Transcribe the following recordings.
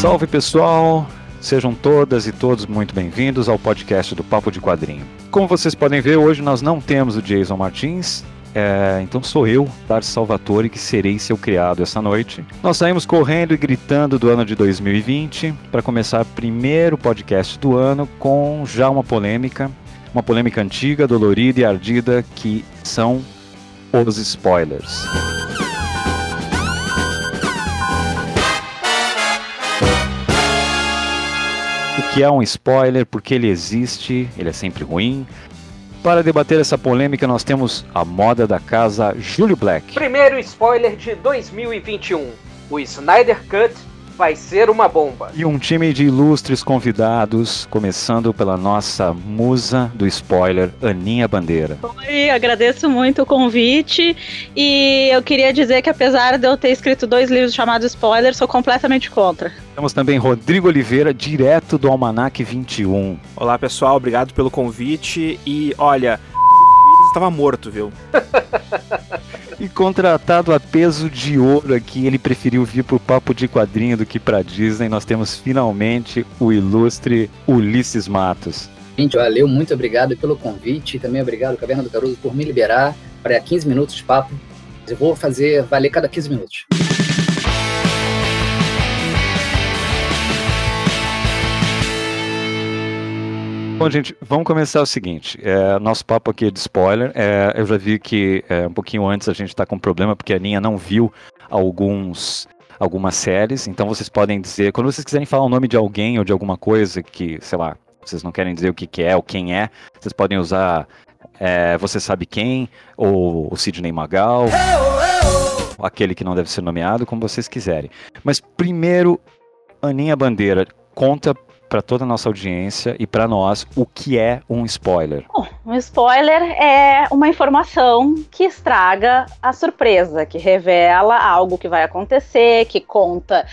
Salve pessoal! Sejam todas e todos muito bem-vindos ao podcast do Papo de Quadrinho. Como vocês podem ver, hoje nós não temos o Jason Martins, é, então sou eu, Darcy Salvatore, que serei seu criado essa noite. Nós saímos correndo e gritando do ano de 2020 para começar o primeiro podcast do ano com já uma polêmica, uma polêmica antiga, dolorida e ardida que são os spoilers. É um spoiler, por que ele existe, ele é sempre ruim, para debater essa polêmica, nós temos a moda da casa Júlio Black. Primeiro spoiler de 2021. O Snyder Cut vai ser uma bomba. E um time de ilustres convidados, começando pela nossa musa do spoiler, Aninha Bandeira. Oi, agradeço muito o convite e eu queria dizer que apesar de eu ter escrito dois livros chamados Spoiler, sou completamente contra. Temos também Rodrigo Oliveira, direto do Almanac 21. Olá pessoal, obrigado pelo convite e olha, estava morto, viu? e contratado a peso de ouro aqui, ele preferiu vir pro papo de quadrinho do que pra Disney. Nós temos finalmente o ilustre Ulisses Matos. Gente, valeu, muito obrigado pelo convite. Também obrigado, Caverna do Caruso, por me liberar para 15 minutos de papo. Eu vou fazer valer cada 15 minutos. Bom, gente, vamos começar o seguinte. É, nosso papo aqui é de spoiler. É, eu já vi que é, um pouquinho antes a gente está com problema porque a Aninha não viu alguns algumas séries. Então vocês podem dizer, quando vocês quiserem falar o nome de alguém ou de alguma coisa que, sei lá, vocês não querem dizer o que, que é ou quem é, vocês podem usar é, Você Sabe Quem ou o Sidney Magal, aquele que não deve ser nomeado, como vocês quiserem. Mas primeiro, Aninha Bandeira, conta para toda a nossa audiência e para nós o que é um spoiler. Um spoiler é uma informação que estraga a surpresa, que revela algo que vai acontecer, que conta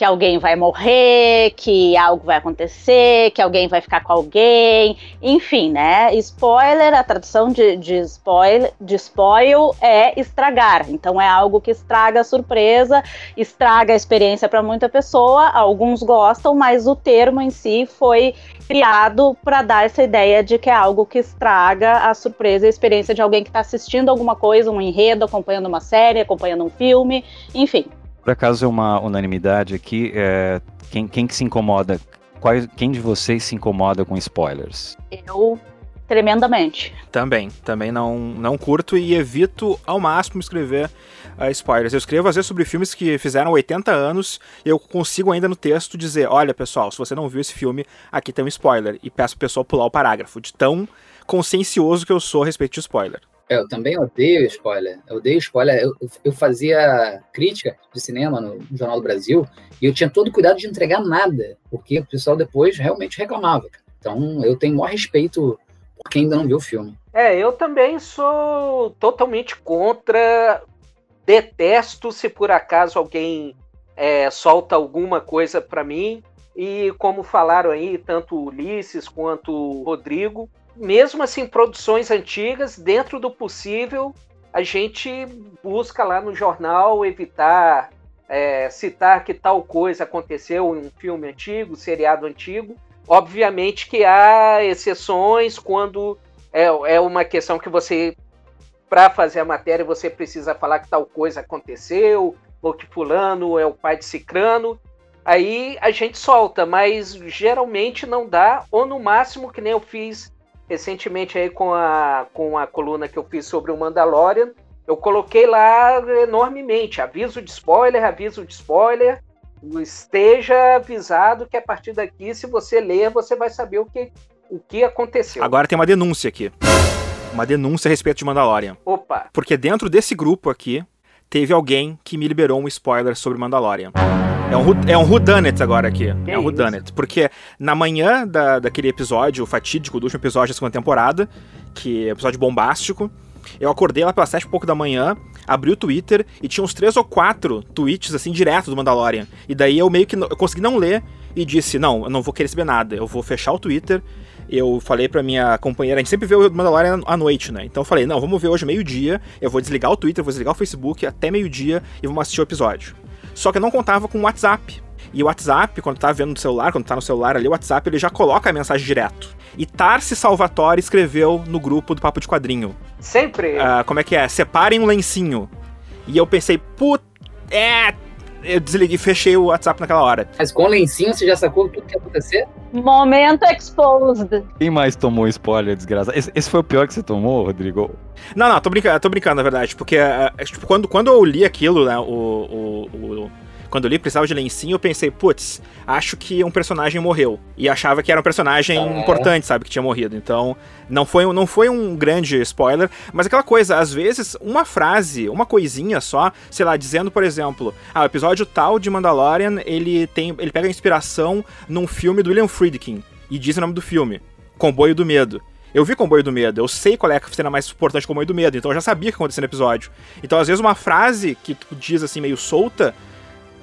que alguém vai morrer, que algo vai acontecer, que alguém vai ficar com alguém, enfim, né? Spoiler, a tradução de, de, spoil, de spoil é estragar. Então é algo que estraga a surpresa, estraga a experiência para muita pessoa. Alguns gostam, mas o termo em si foi criado para dar essa ideia de que é algo que estraga a surpresa e a experiência de alguém que está assistindo alguma coisa, um enredo, acompanhando uma série, acompanhando um filme, enfim. Por acaso é uma unanimidade aqui, é, quem, quem que se incomoda, qual, quem de vocês se incomoda com spoilers? Eu, tremendamente. Também, também não, não curto e evito ao máximo escrever uh, spoilers. Eu escrevo às vezes sobre filmes que fizeram 80 anos e eu consigo ainda no texto dizer, olha pessoal, se você não viu esse filme, aqui tem um spoiler. E peço pro pessoal pular o parágrafo, de tão consciencioso que eu sou a respeito de spoiler. É, eu também odeio spoiler. Eu odeio spoiler. Eu, eu fazia crítica de cinema no Jornal do Brasil e eu tinha todo cuidado de entregar nada, porque o pessoal depois realmente reclamava. Então eu tenho o maior respeito por quem ainda não viu o filme. É, eu também sou totalmente contra. Detesto se por acaso alguém é, solta alguma coisa para mim. E como falaram aí, tanto o Ulisses quanto o Rodrigo, mesmo assim, produções antigas, dentro do possível, a gente busca lá no jornal evitar é, citar que tal coisa aconteceu em um filme antigo, seriado antigo. Obviamente que há exceções quando é, é uma questão que você, para fazer a matéria, você precisa falar que tal coisa aconteceu, ou que fulano é o pai de cicrano. Aí a gente solta, mas geralmente não dá, ou no máximo, que nem eu fiz recentemente aí com a, com a coluna que eu fiz sobre o Mandalorian, eu coloquei lá enormemente, aviso de spoiler, aviso de spoiler, esteja avisado que a partir daqui, se você ler, você vai saber o que, o que aconteceu. Agora tem uma denúncia aqui. Uma denúncia a respeito de Mandalorian. Opa! Porque dentro desse grupo aqui, teve alguém que me liberou um spoiler sobre Mandalorian. É um, é um whodunit agora aqui. Que é um whodunit. Porque na manhã da, daquele episódio fatídico do último episódio da segunda temporada, que é um episódio bombástico, eu acordei lá pelas sete e pouco da manhã, abri o Twitter e tinha uns três ou quatro tweets, assim, direto do Mandalorian. E daí eu meio que eu consegui não ler e disse, não, eu não vou querer saber nada. Eu vou fechar o Twitter eu falei pra minha companheira, a gente sempre vê o Mandalorian à noite, né? Então eu falei, não, vamos ver hoje meio-dia, eu vou desligar o Twitter, vou desligar o Facebook até meio-dia e vamos assistir o episódio. Só que eu não contava com o WhatsApp. E o WhatsApp, quando tá vendo no celular, quando tá no celular ali, o WhatsApp ele já coloca a mensagem direto. E Tarsi Salvatore escreveu no grupo do Papo de Quadrinho. Sempre. Uh, como é que é? Separem um lencinho. E eu pensei, put... É, eu desliguei, fechei o WhatsApp naquela hora. Mas com o lencinho você já sacou tudo que ia acontecer? Momento exposed. Quem mais tomou spoiler, desgraça? Esse, esse, foi o pior que você tomou, Rodrigo? Não, não, tô brincando, tô brincando, na verdade. Porque, uh, tipo, quando, quando eu li aquilo, né, o, o, o quando eu li precisava de lencinho, eu pensei, putz, acho que um personagem morreu. E achava que era um personagem é. importante, sabe, que tinha morrido. Então, não foi, não foi um grande spoiler, mas aquela coisa, às vezes, uma frase, uma coisinha só, sei lá, dizendo, por exemplo, ah, o episódio tal de Mandalorian, ele tem, ele pega inspiração num filme do William Friedkin e diz o nome do filme, Comboio do Medo. Eu vi Comboio do Medo, eu sei qual é a cena mais importante do Comboio do Medo, então eu já sabia o que ia acontecer no episódio. Então, às vezes, uma frase que tu diz assim, meio solta,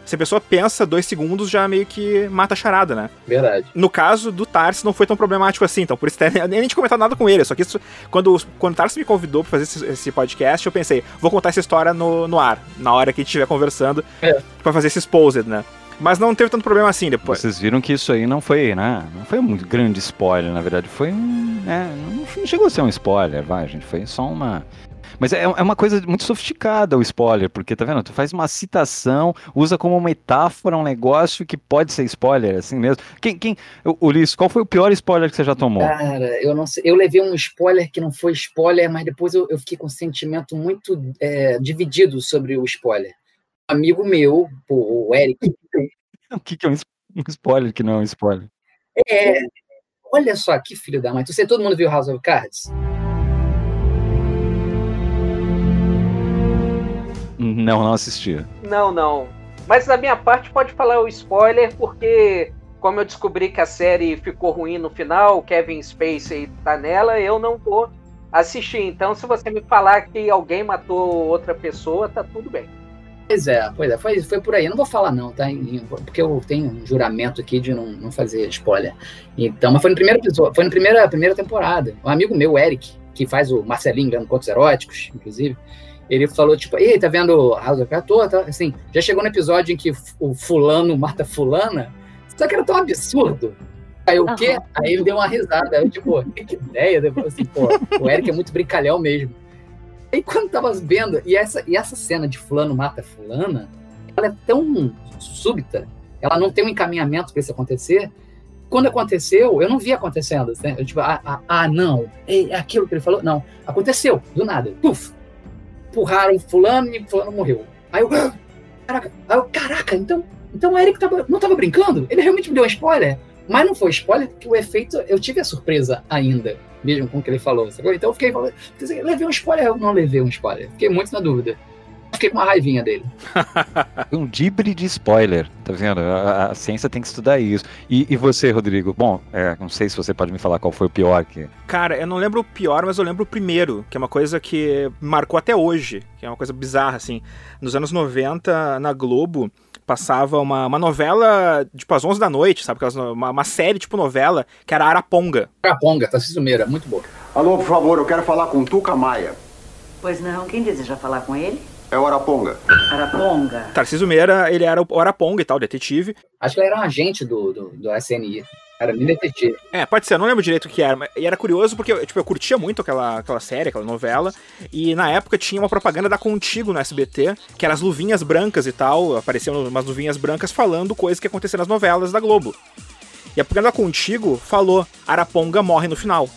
se a pessoa pensa dois segundos, já meio que mata a charada, né? Verdade. No caso do Tarsi, não foi tão problemático assim, então por isso eu nem tinha comentado nada com ele. Só que isso, quando, quando o Tarsi me convidou pra fazer esse, esse, podcast, eu pensei, vou contar essa história no, no ar, na hora que a gente estiver conversando, é. pra fazer esse exposed, né? Mas não teve tanto problema assim depois. Vocês viram que isso aí não foi, né? Não foi um grande spoiler, na verdade. Foi um. É, não chegou a ser um spoiler, vai, gente. Foi só uma mas é, é uma coisa muito sofisticada o spoiler, porque tá vendo? Tu faz uma citação, usa como metáfora um negócio que pode ser spoiler, assim mesmo. Quem, quem, Ulisses, qual foi o pior spoiler que você já tomou? Cara, eu não sei. Eu levei um spoiler que não foi spoiler, mas depois eu, eu fiquei com um sentimento muito é, dividido sobre o spoiler. Um amigo meu, o Eric. o que, que é um spoiler que não é um spoiler? É. Olha só que filho da mãe. Tu sei, todo mundo viu House of Cards? Não, não assisti. Não, não. Mas da minha parte pode falar o spoiler, porque como eu descobri que a série ficou ruim no final, Kevin Spacey tá nela, eu não vou assistir. Então, se você me falar que alguém matou outra pessoa, tá tudo bem. Pois é, pois é, foi, foi por aí. Eu não vou falar não, tá? Porque eu tenho um juramento aqui de não, não fazer spoiler. Então, mas foi no primeiro episódio, foi na primeira, primeira temporada. Um amigo meu, Eric, que faz o Marcelinho vendo contos eróticos, inclusive, ele falou, tipo, ei, tá vendo House of Cards? Tá, assim, já chegou no episódio em que o fulano mata fulana, só que era tão absurdo. Aí o quê? Aí ele deu uma risada. Eu, tipo, que ideia. Depois, assim, pô, o Eric é muito brincalhão mesmo. E quando tava vendo, e essa, e essa cena de fulano mata fulana, ela é tão súbita, ela não tem um encaminhamento para isso acontecer. Quando aconteceu, eu não vi acontecendo. Né? Eu, tipo, ah, ah, ah, não, é aquilo que ele falou. Não, aconteceu, do nada. Puf, empurraram fulano e fulano morreu. Aí eu, caraca, aí eu, caraca, então, então o Eric tava, não tava brincando? Ele realmente me deu um spoiler? Mas não foi spoiler, porque o efeito, eu tive a surpresa ainda, mesmo com o que ele falou. Sacou? Então eu fiquei falando, levei um spoiler? Eu não levei um spoiler, fiquei muito na dúvida fiquei com uma raivinha dele. um dibre de spoiler, tá vendo? A, a, ciência tem que estudar isso. E, e você, Rodrigo? Bom, é, não sei se você pode me falar qual foi o pior que. Cara, eu não lembro o pior, mas eu lembro o primeiro, que é uma coisa que marcou até hoje, que é uma coisa bizarra, assim. Nos anos 90, na Globo, passava uma, uma novela, tipo, às 11 da noite, sabe? Uma, uma série, tipo, novela, que era Araponga. Araponga, tá Meira, muito boa. Alô, por favor, eu quero falar com Tuca Maia. Pois não, quem deseja falar com ele? É o Araponga. Araponga. Tarcísio Meira, ele era o Araponga e tal, detetive. Acho que ele era um agente do, do, do SNI. Era bem detetive. É, pode ser, eu não lembro direito o que era. Mas, e era curioso porque tipo, eu curtia muito aquela, aquela série, aquela novela. E na época tinha uma propaganda da Contigo no SBT, que eram as luvinhas brancas e tal. Apareciam umas luvinhas brancas falando coisas que aconteciam nas novelas da Globo. E a propaganda da Contigo falou: Araponga morre no final.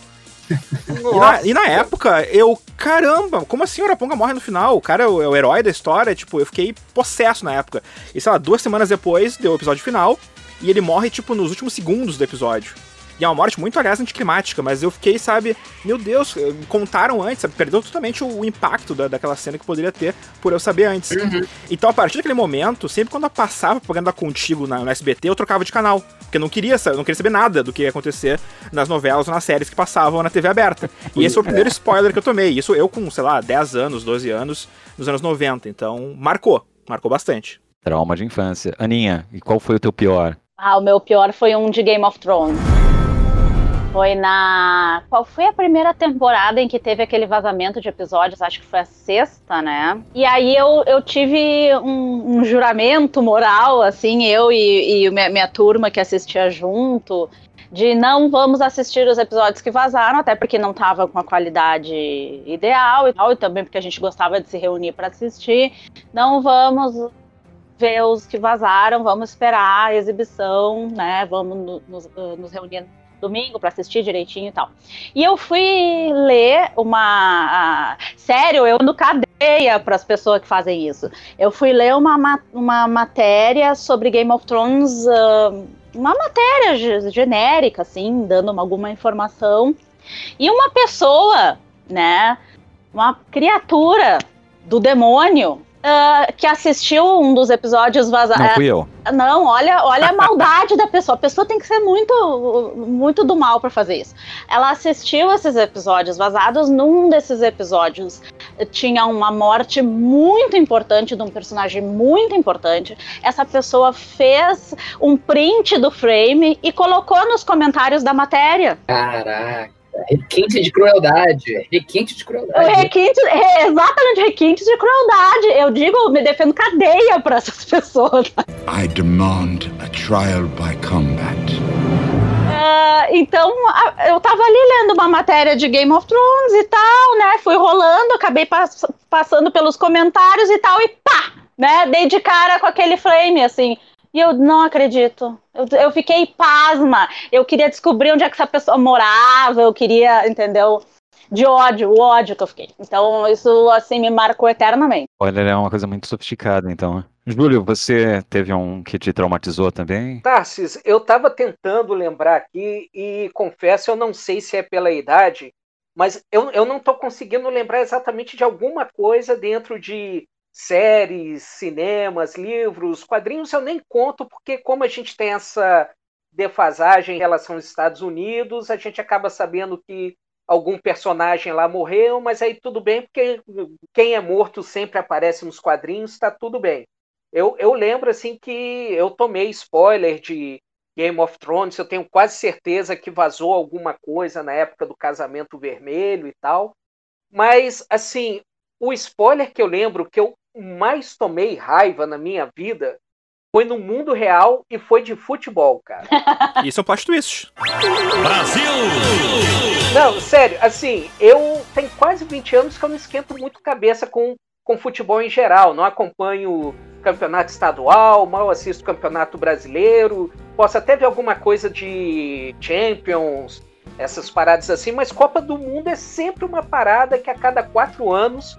E na, e na, época, eu, caramba, como assim o Araponga morre no final? O cara é o, é o, herói da história, tipo, eu fiquei possesso na época. E sei lá, duas semanas depois deu o episódio final, e ele morre, tipo, nos últimos segundos do episódio. E é uma morte muito, aliás, anticlimática, mas eu fiquei, sabe, meu Deus, contaram antes, sabe, perdeu totalmente o, o impacto da, daquela cena que poderia ter por eu saber antes. Uhum. Então, a partir daquele momento, sempre quando eu passava propaganda contigo na, no SBT, eu trocava de canal. Porque eu não queria, eu não queria saber nada do que ia acontecer nas novelas ou nas séries que passavam na TV aberta. E esse foi o primeiro spoiler que eu tomei. Isso eu com, sei lá, 10 anos, 12 anos, nos anos 90. Então, marcou. Marcou bastante. Trauma de infância. Aninha, e qual foi o teu pior? Ah, o meu pior foi um de Game of Thrones. Foi na. Qual foi a primeira temporada em que teve aquele vazamento de episódios? Acho que foi a sexta, né? E aí eu, eu tive um, um juramento moral, assim, eu e, e minha, minha turma que assistia junto, de não vamos assistir os episódios que vazaram, até porque não tava com a qualidade ideal e tal, e também porque a gente gostava de se reunir para assistir. Não vamos ver os que vazaram, vamos esperar a exibição, né? Vamos no, nos, nos reunir domingo para assistir direitinho e tal. E eu fui ler uma. Uh, sério, eu no cadeia para as pessoas que fazem isso. Eu fui ler uma, uma matéria sobre Game of Thrones, uma matéria genérica, assim, dando uma, alguma informação. E uma pessoa, né, uma criatura do demônio, uh, que assistiu um dos episódios vazados. Não fui eu. Não, olha, olha a maldade da pessoa. A pessoa tem que ser muito, muito do mal para fazer isso. Ela assistiu esses episódios vazados. Num desses episódios tinha uma morte muito importante de um personagem muito importante. Essa pessoa fez um print do frame e colocou nos comentários da matéria. Caraca. Requinte de crueldade. Requinte de crueldade. Requinte, é, exatamente, requinte de crueldade. Eu digo, me defendo cadeia para essas pessoas. I demand a trial by combat. Uh, então, eu tava ali lendo uma matéria de Game of Thrones e tal, né? Fui rolando, acabei pass passando pelos comentários e tal, e pá! Né? Dei de cara com aquele frame, assim. E eu não acredito. Eu, eu fiquei pasma. Eu queria descobrir onde é que essa pessoa morava. Eu queria, entendeu? De ódio, o ódio que eu fiquei. Então, isso, assim, me marcou eternamente. Olha, é uma coisa muito sofisticada, então. Né? Júlio, você teve um que te traumatizou também? Tarsis, eu tava tentando lembrar aqui e confesso, eu não sei se é pela idade, mas eu, eu não tô conseguindo lembrar exatamente de alguma coisa dentro de séries, cinemas, livros, quadrinhos eu nem conto, porque como a gente tem essa defasagem em relação aos Estados Unidos, a gente acaba sabendo que algum personagem lá morreu, mas aí tudo bem, porque quem é morto sempre aparece nos quadrinhos, está tudo bem. Eu, eu lembro assim que eu tomei spoiler de Game of Thrones, eu tenho quase certeza que vazou alguma coisa na época do casamento vermelho e tal. Mas, assim, o spoiler que eu lembro que eu mais tomei raiva na minha vida foi no mundo real e foi de futebol, cara. Isso é um plot twist. Brasil! Não, sério, assim, eu tenho quase 20 anos que eu não esquento muito cabeça com, com futebol em geral. Não acompanho campeonato estadual, mal assisto campeonato brasileiro. Posso até ver alguma coisa de Champions, essas paradas assim, mas Copa do Mundo é sempre uma parada que a cada quatro anos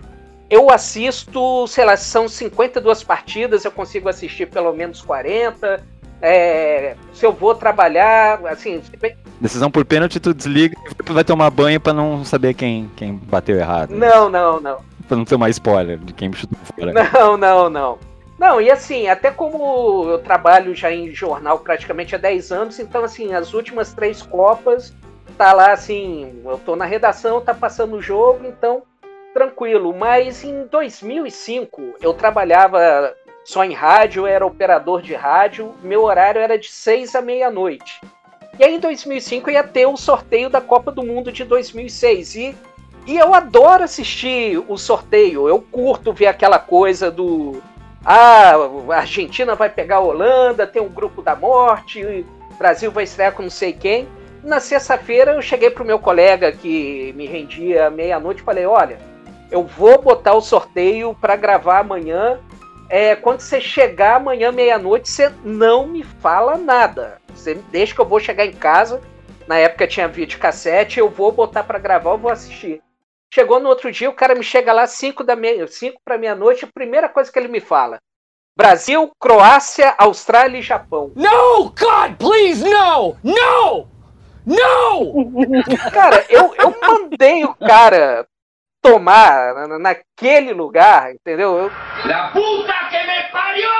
eu assisto, sei lá, são 52 partidas, eu consigo assistir pelo menos 40. É, se eu vou trabalhar, assim. Decisão por pênalti, tu desliga e vai tomar banho para não saber quem, quem bateu errado. Não, não, não. Pra não ter mais spoiler de quem chutou fora. Não, não, não. Não, e assim, até como eu trabalho já em jornal praticamente há 10 anos, então assim, as últimas três Copas, tá lá assim, eu tô na redação, tá passando o jogo, então tranquilo. Mas em 2005 eu trabalhava só em rádio, era operador de rádio, meu horário era de 6 à meia-noite. E aí em 2005 ia ter o sorteio da Copa do Mundo de 2006 e e eu adoro assistir o sorteio. Eu curto ver aquela coisa do ah, a Argentina vai pegar a Holanda, tem um grupo da morte, o Brasil vai estrear com não sei quem. Na sexta-feira eu cheguei pro meu colega que me rendia meia-noite e falei: "Olha, eu vou botar o sorteio para gravar amanhã. É, quando você chegar amanhã, meia-noite, você não me fala nada. Você deixa que eu vou chegar em casa. Na época tinha vídeo cassete, eu vou botar para gravar, eu vou assistir. Chegou no outro dia, o cara me chega lá 5 da meia, 5 para meia-noite, a primeira coisa que ele me fala: Brasil, Croácia, Austrália e Japão. No, God, please, no! No! No! Cara, eu, eu mandei o cara tomar na, naquele lugar, entendeu? Eu... La puta que me pariu!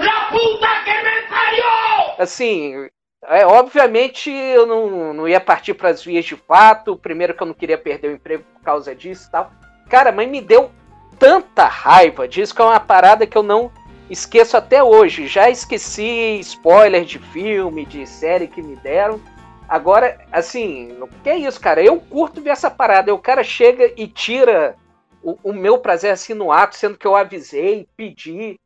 La puta que me pariu! Assim, é, obviamente eu não, não ia partir para as vias de fato. Primeiro que eu não queria perder o emprego por causa disso e tal. Cara, mas me deu tanta raiva disso que é uma parada que eu não esqueço até hoje. Já esqueci spoiler de filme, de série que me deram. Agora, assim, o que é isso, cara? Eu curto ver essa parada. O cara chega e tira o, o meu prazer assim no ato, sendo que eu avisei, pedi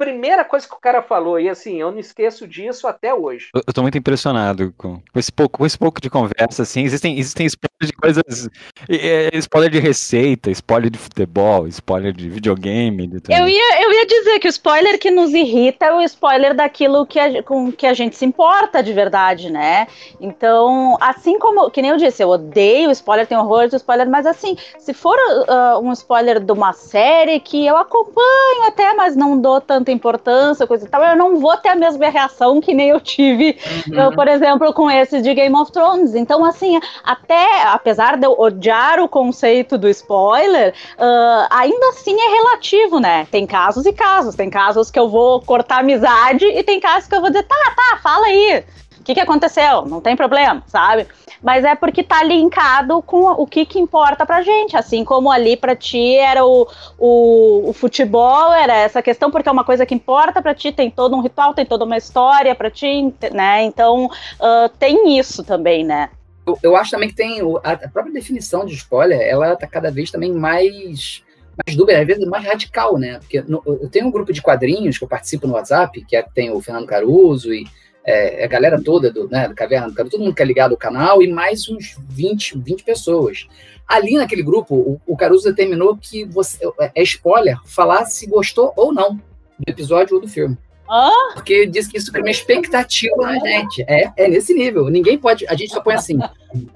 primeira coisa que o cara falou, e assim, eu não esqueço disso até hoje. Eu, eu tô muito impressionado com, com, esse pouco, com esse pouco de conversa, assim. Existem, existem spoilers de coisas. É, spoiler de receita, spoiler de futebol, spoiler de videogame. De eu, ia, eu ia dizer que o spoiler que nos irrita é o spoiler daquilo que a, com que a gente se importa de verdade, né? Então, assim como, que nem eu disse, eu odeio spoiler, tenho horror de spoiler, mas assim, se for uh, um spoiler de uma série que eu acompanho até, mas não dou tanto tanta importância, coisa e tal, eu não vou ter a mesma reação que nem eu tive, uhum. eu, por exemplo, com esse de Game of Thrones. Então, assim, até apesar de eu odiar o conceito do spoiler, uh, ainda assim é relativo, né? Tem casos e casos. Tem casos que eu vou cortar amizade e tem casos que eu vou dizer, tá, tá, fala aí. Que, que aconteceu? Não tem problema, sabe? mas é porque tá linkado com o que, que importa pra gente. Assim como ali pra ti era o, o, o futebol, era essa questão, porque é uma coisa que importa pra ti, tem todo um ritual, tem toda uma história pra ti, né? Então uh, tem isso também, né? Eu, eu, acho também que tem a, própria definição de spoiler, ela tá cada vez também mais mais dúbia, às vezes mais radical, né? Porque no, eu tenho um grupo de quadrinhos que eu participo no WhatsApp, que é, tem o Fernando Caruso e é, a galera toda do, né, do Caverna todo mundo que é ligado ao canal, e mais uns 20, 20 pessoas. Ali naquele grupo, o, o Caruso determinou que você, é, é spoiler falar se gostou ou não do episódio ou do filme. Ah? Porque diz que isso cria uma expectativa na gente. É, é nesse nível. Ninguém pode. A gente só põe assim: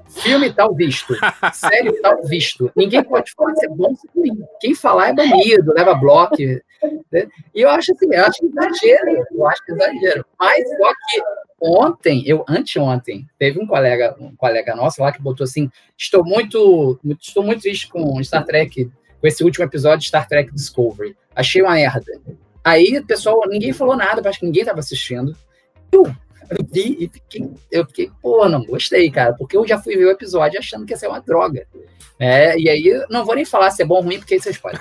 filme tal visto, série tal visto. Ninguém pode falar se é bom se é ruim. Quem falar é banido, leva bloco. Né? E eu acho assim, eu acho exagero. Eu acho exagero. Mas só que ontem, eu anteontem, teve um colega, um colega nosso lá que botou assim: estou muito, estou muito triste com Star Trek, com esse último episódio de Star Trek Discovery. Achei uma merda. Aí, pessoal, ninguém falou nada, acho que ninguém estava assistindo. Eu, vi e fiquei, eu fiquei, pô, não gostei, cara, porque eu já fui ver o episódio achando que ia ser uma droga. É, e aí, não vou nem falar se é bom ou ruim, porque isso é spoiler.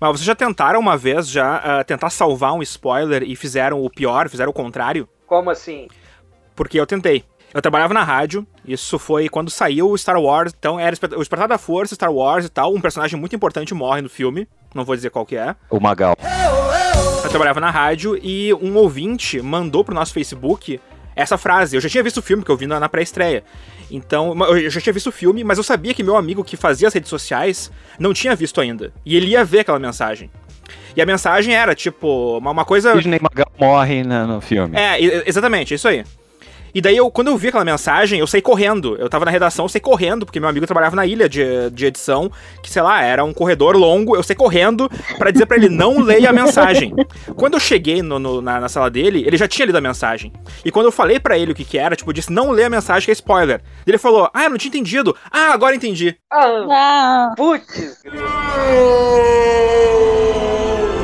Mas vocês já tentaram uma vez já uh, tentar salvar um spoiler e fizeram o pior, fizeram o contrário? Como assim? Porque eu tentei. Eu trabalhava na rádio, isso foi quando saiu o Star Wars, então era o Despertar da Força, Star Wars e tal, um personagem muito importante morre no filme, não vou dizer qual que é. O Magal. Eu trabalhava na rádio e um ouvinte mandou pro nosso Facebook essa frase. Eu já tinha visto o filme, que eu vi na, na pré-estreia. Então, eu já tinha visto o filme, mas eu sabia que meu amigo que fazia as redes sociais não tinha visto ainda. E ele ia ver aquela mensagem. E a mensagem era, tipo, uma, uma coisa. Disney Magal morre no filme. É, exatamente, isso aí. E daí, eu, quando eu vi aquela mensagem, eu saí correndo. Eu tava na redação, eu saí correndo, porque meu amigo trabalhava na ilha de, de edição, que sei lá, era um corredor longo. Eu saí correndo para dizer para ele não leia a mensagem. Quando eu cheguei no, no, na, na, sala dele, ele já tinha lido a mensagem. E quando eu falei para ele o que que era, tipo, eu disse não lê a mensagem que é spoiler. Ele falou, ah, eu não tinha entendido. Ah, agora entendi. Ah, ah. putz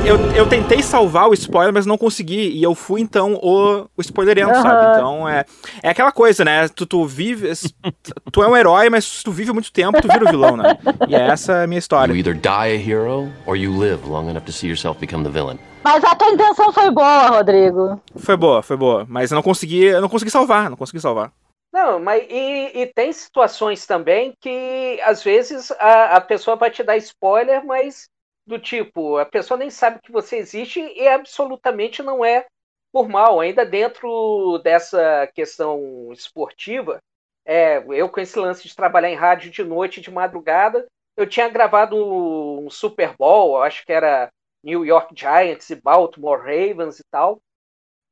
eu, eu tentei salvar o spoiler, mas não consegui. E eu fui, então, o, o spoilerento, uhum. sabe? Então, é, é aquela coisa, né? Tu, tu vive. Tu é um herói, mas se tu vive muito tempo, tu vira o vilão, né? E essa é a minha história. You either die a hero or you live long enough to see yourself become the villain. Mas a tua intenção foi boa, Rodrigo. Foi boa, foi boa. Mas eu não consegui, eu não consegui salvar, não consegui salvar. Não, mas e, e, tem situações também que às vezes a, a pessoa vai te dar spoiler, mas do tipo, a pessoa nem sabe que você existe e absolutamente não é por mal. Ainda dentro dessa questão esportiva, é, eu com esse lance de trabalhar em rádio de noite de madrugada, eu tinha gravado um Super Bowl, acho que era New York Giants e Baltimore Ravens e tal.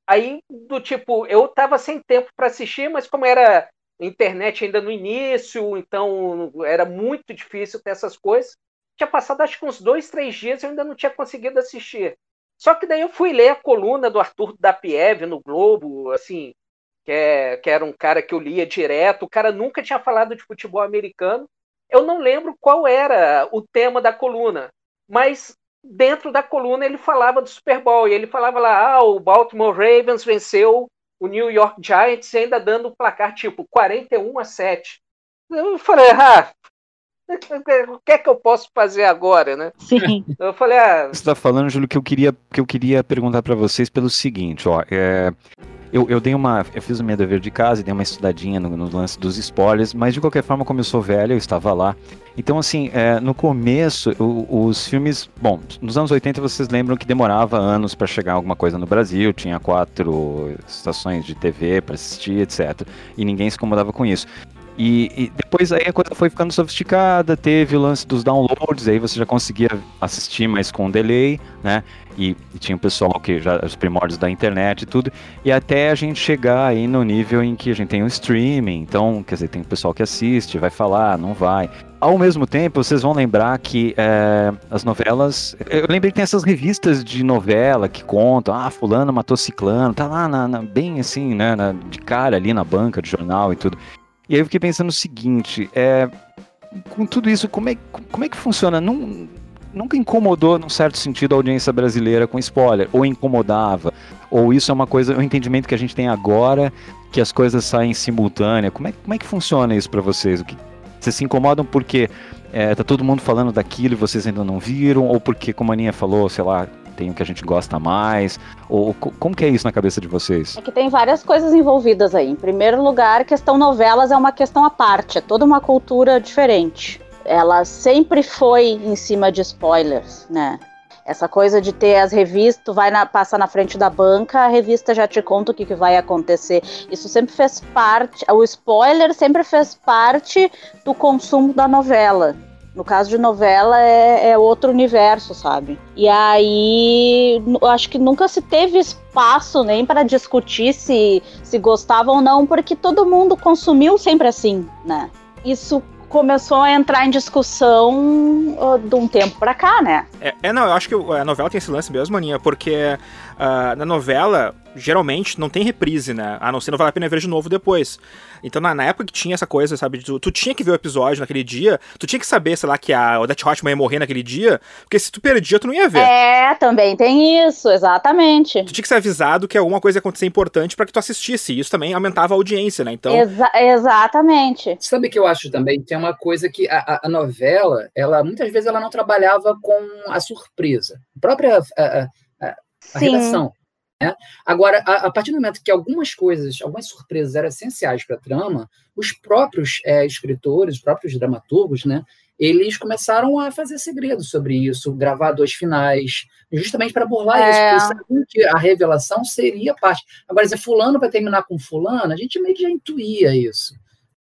Aí, do tipo, eu tava sem tempo para assistir, mas como era internet ainda no início, então era muito difícil ter essas coisas tinha passado acho que uns dois, três dias e eu ainda não tinha conseguido assistir. Só que daí eu fui ler a coluna do Arthur da Piev no Globo, assim, que, é, que era um cara que eu lia direto. O cara nunca tinha falado de futebol americano. Eu não lembro qual era o tema da coluna, mas dentro da coluna ele falava do Super Bowl e ele falava lá: ah, o Baltimore Ravens venceu o New York Giants ainda dando placar tipo 41 a 7. Eu falei, ah, o que é que eu posso fazer agora, né? Sim. Eu falei, ah. Você está falando, Júlio, que eu queria, que eu queria perguntar para vocês pelo seguinte, ó. É, eu, eu dei uma. Eu fiz o meu dever de casa e dei uma estudadinha no, no lance dos spoilers, mas de qualquer forma, como eu sou velho, eu estava lá. Então, assim, é, no começo, o, os filmes. Bom, nos anos 80 vocês lembram que demorava anos para chegar alguma coisa no Brasil, tinha quatro estações de TV para assistir, etc. E ninguém se incomodava com isso. E, e, depois aí a coisa foi ficando sofisticada, teve o lance dos downloads, aí você já conseguia assistir mais com delay, né? E, e tinha o pessoal que já os primórdios da internet e tudo, e até a gente chegar aí no nível em que a gente tem o streaming, então, quer dizer, tem o pessoal que assiste, vai falar, não vai. Ao mesmo tempo, vocês vão lembrar que é, as novelas. Eu lembrei que tem essas revistas de novela que contam, ah, fulano matou ciclano, tá lá na, na, bem assim, né, na, de cara ali na banca de jornal e tudo. E aí eu fiquei pensando o seguinte, é, com tudo isso, como é, como é que funciona? Nunca incomodou, num certo sentido, a audiência brasileira com spoiler, ou incomodava, ou isso é uma coisa, um entendimento que a gente tem agora, que as coisas saem simultânea. Como é, como é que funciona isso para vocês? O que, vocês se incomodam porque é, tá todo mundo falando daquilo e vocês ainda não viram, ou porque, como a Aninha falou, sei lá, tem que a gente gosta mais? Ou como que é isso na cabeça de vocês? É que tem várias coisas envolvidas aí. Em primeiro lugar, questão novelas é uma questão à parte, é toda uma cultura diferente. Ela sempre foi em cima de spoilers, né? Essa coisa de ter as revistas, tu vai na, passa na frente da banca, a revista já te conta o que, que vai acontecer. Isso sempre fez parte, o spoiler sempre fez parte do consumo da novela. No caso de novela é, é outro universo, sabe? E aí acho que nunca se teve espaço nem para discutir se, se gostava ou não, porque todo mundo consumiu sempre assim, né? Isso começou a entrar em discussão de um tempo pra cá, né? É, é, não, eu acho que a novela tem esse lance mesmo, Maninha, porque uh, na novela geralmente não tem reprise, né? A não ser não vale a pena ver de novo depois. Então, na, na época que tinha essa coisa, sabe? Tu, tu, tinha que ver o episódio naquele dia, tu tinha que saber, sei lá, que a Odette Hotman ia morrer naquele dia, porque se tu perdia, tu não ia ver. É, também tem isso, exatamente. Tu tinha que ser avisado que alguma coisa ia acontecer importante para que tu assistisse. E isso também aumentava a audiência, né? Então. Exa exatamente. Sabe que eu acho também? Tem uma coisa que a, a, novela, ela muitas vezes ela não trabalhava com a surpresa. A própria a, a, a redação né? Agora, a, a, partir do momento que algumas coisas, algumas surpresas eram essenciais para a trama, os próprios é, escritores, os próprios dramaturgos, né, eles começaram a fazer segredos sobre isso, gravar dois finais, justamente para burlar é. isso, porque que a revelação seria parte. Agora, se fulano vai terminar com fulano, a gente meio que já intuía isso.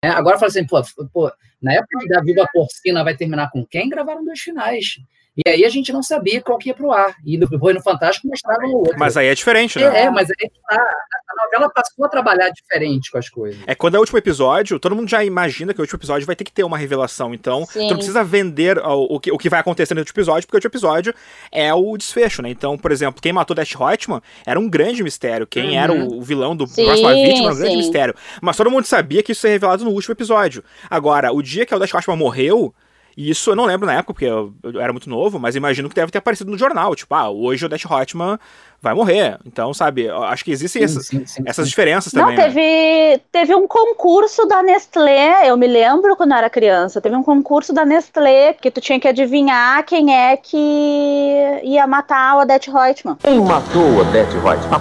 Né? Agora fala assim, pô, pô, na época da Viva Porcina vai terminar com quem? Gravaram dois finais. E aí a gente não sabia qual que ia pro ar. E depois no Fantástico mostrava o outro. Mas aí é diferente, né? É, mas aí tá, a novela passou a trabalhar diferente com as coisas. É quando é o último episódio, todo mundo já imagina que o último episódio vai ter que ter uma revelação. Então, Sim. tu não precisa vender o, o, que, o que vai acontecer no último episódio, porque o último episódio é o desfecho, né? Então, por exemplo, quem matou Dash Hotman era um grande mistério. Quem uhum. era o, vilão do sim, próxima vítima era um grande sim. mistério. Mas todo mundo sabia que isso ia ser revelado no último episódio. Agora, o dia que o Dash Hotman morreu, e isso eu não lembro na época, porque eu, eu, era muito novo, mas imagino que deve ter aparecido no jornal. Tipo, ah, hoje o Dash Hotman vai morrer. Então, sabe, acho que existem sim, essas, sim, sim, essas diferenças também. Não, teve, né? teve um concurso da Nestlé, eu me lembro quando eu era criança, teve um concurso da Nestlé que tu tinha que adivinhar quem é que ia matar o Odette Reutemann. Quem matou o Odette Reutemann?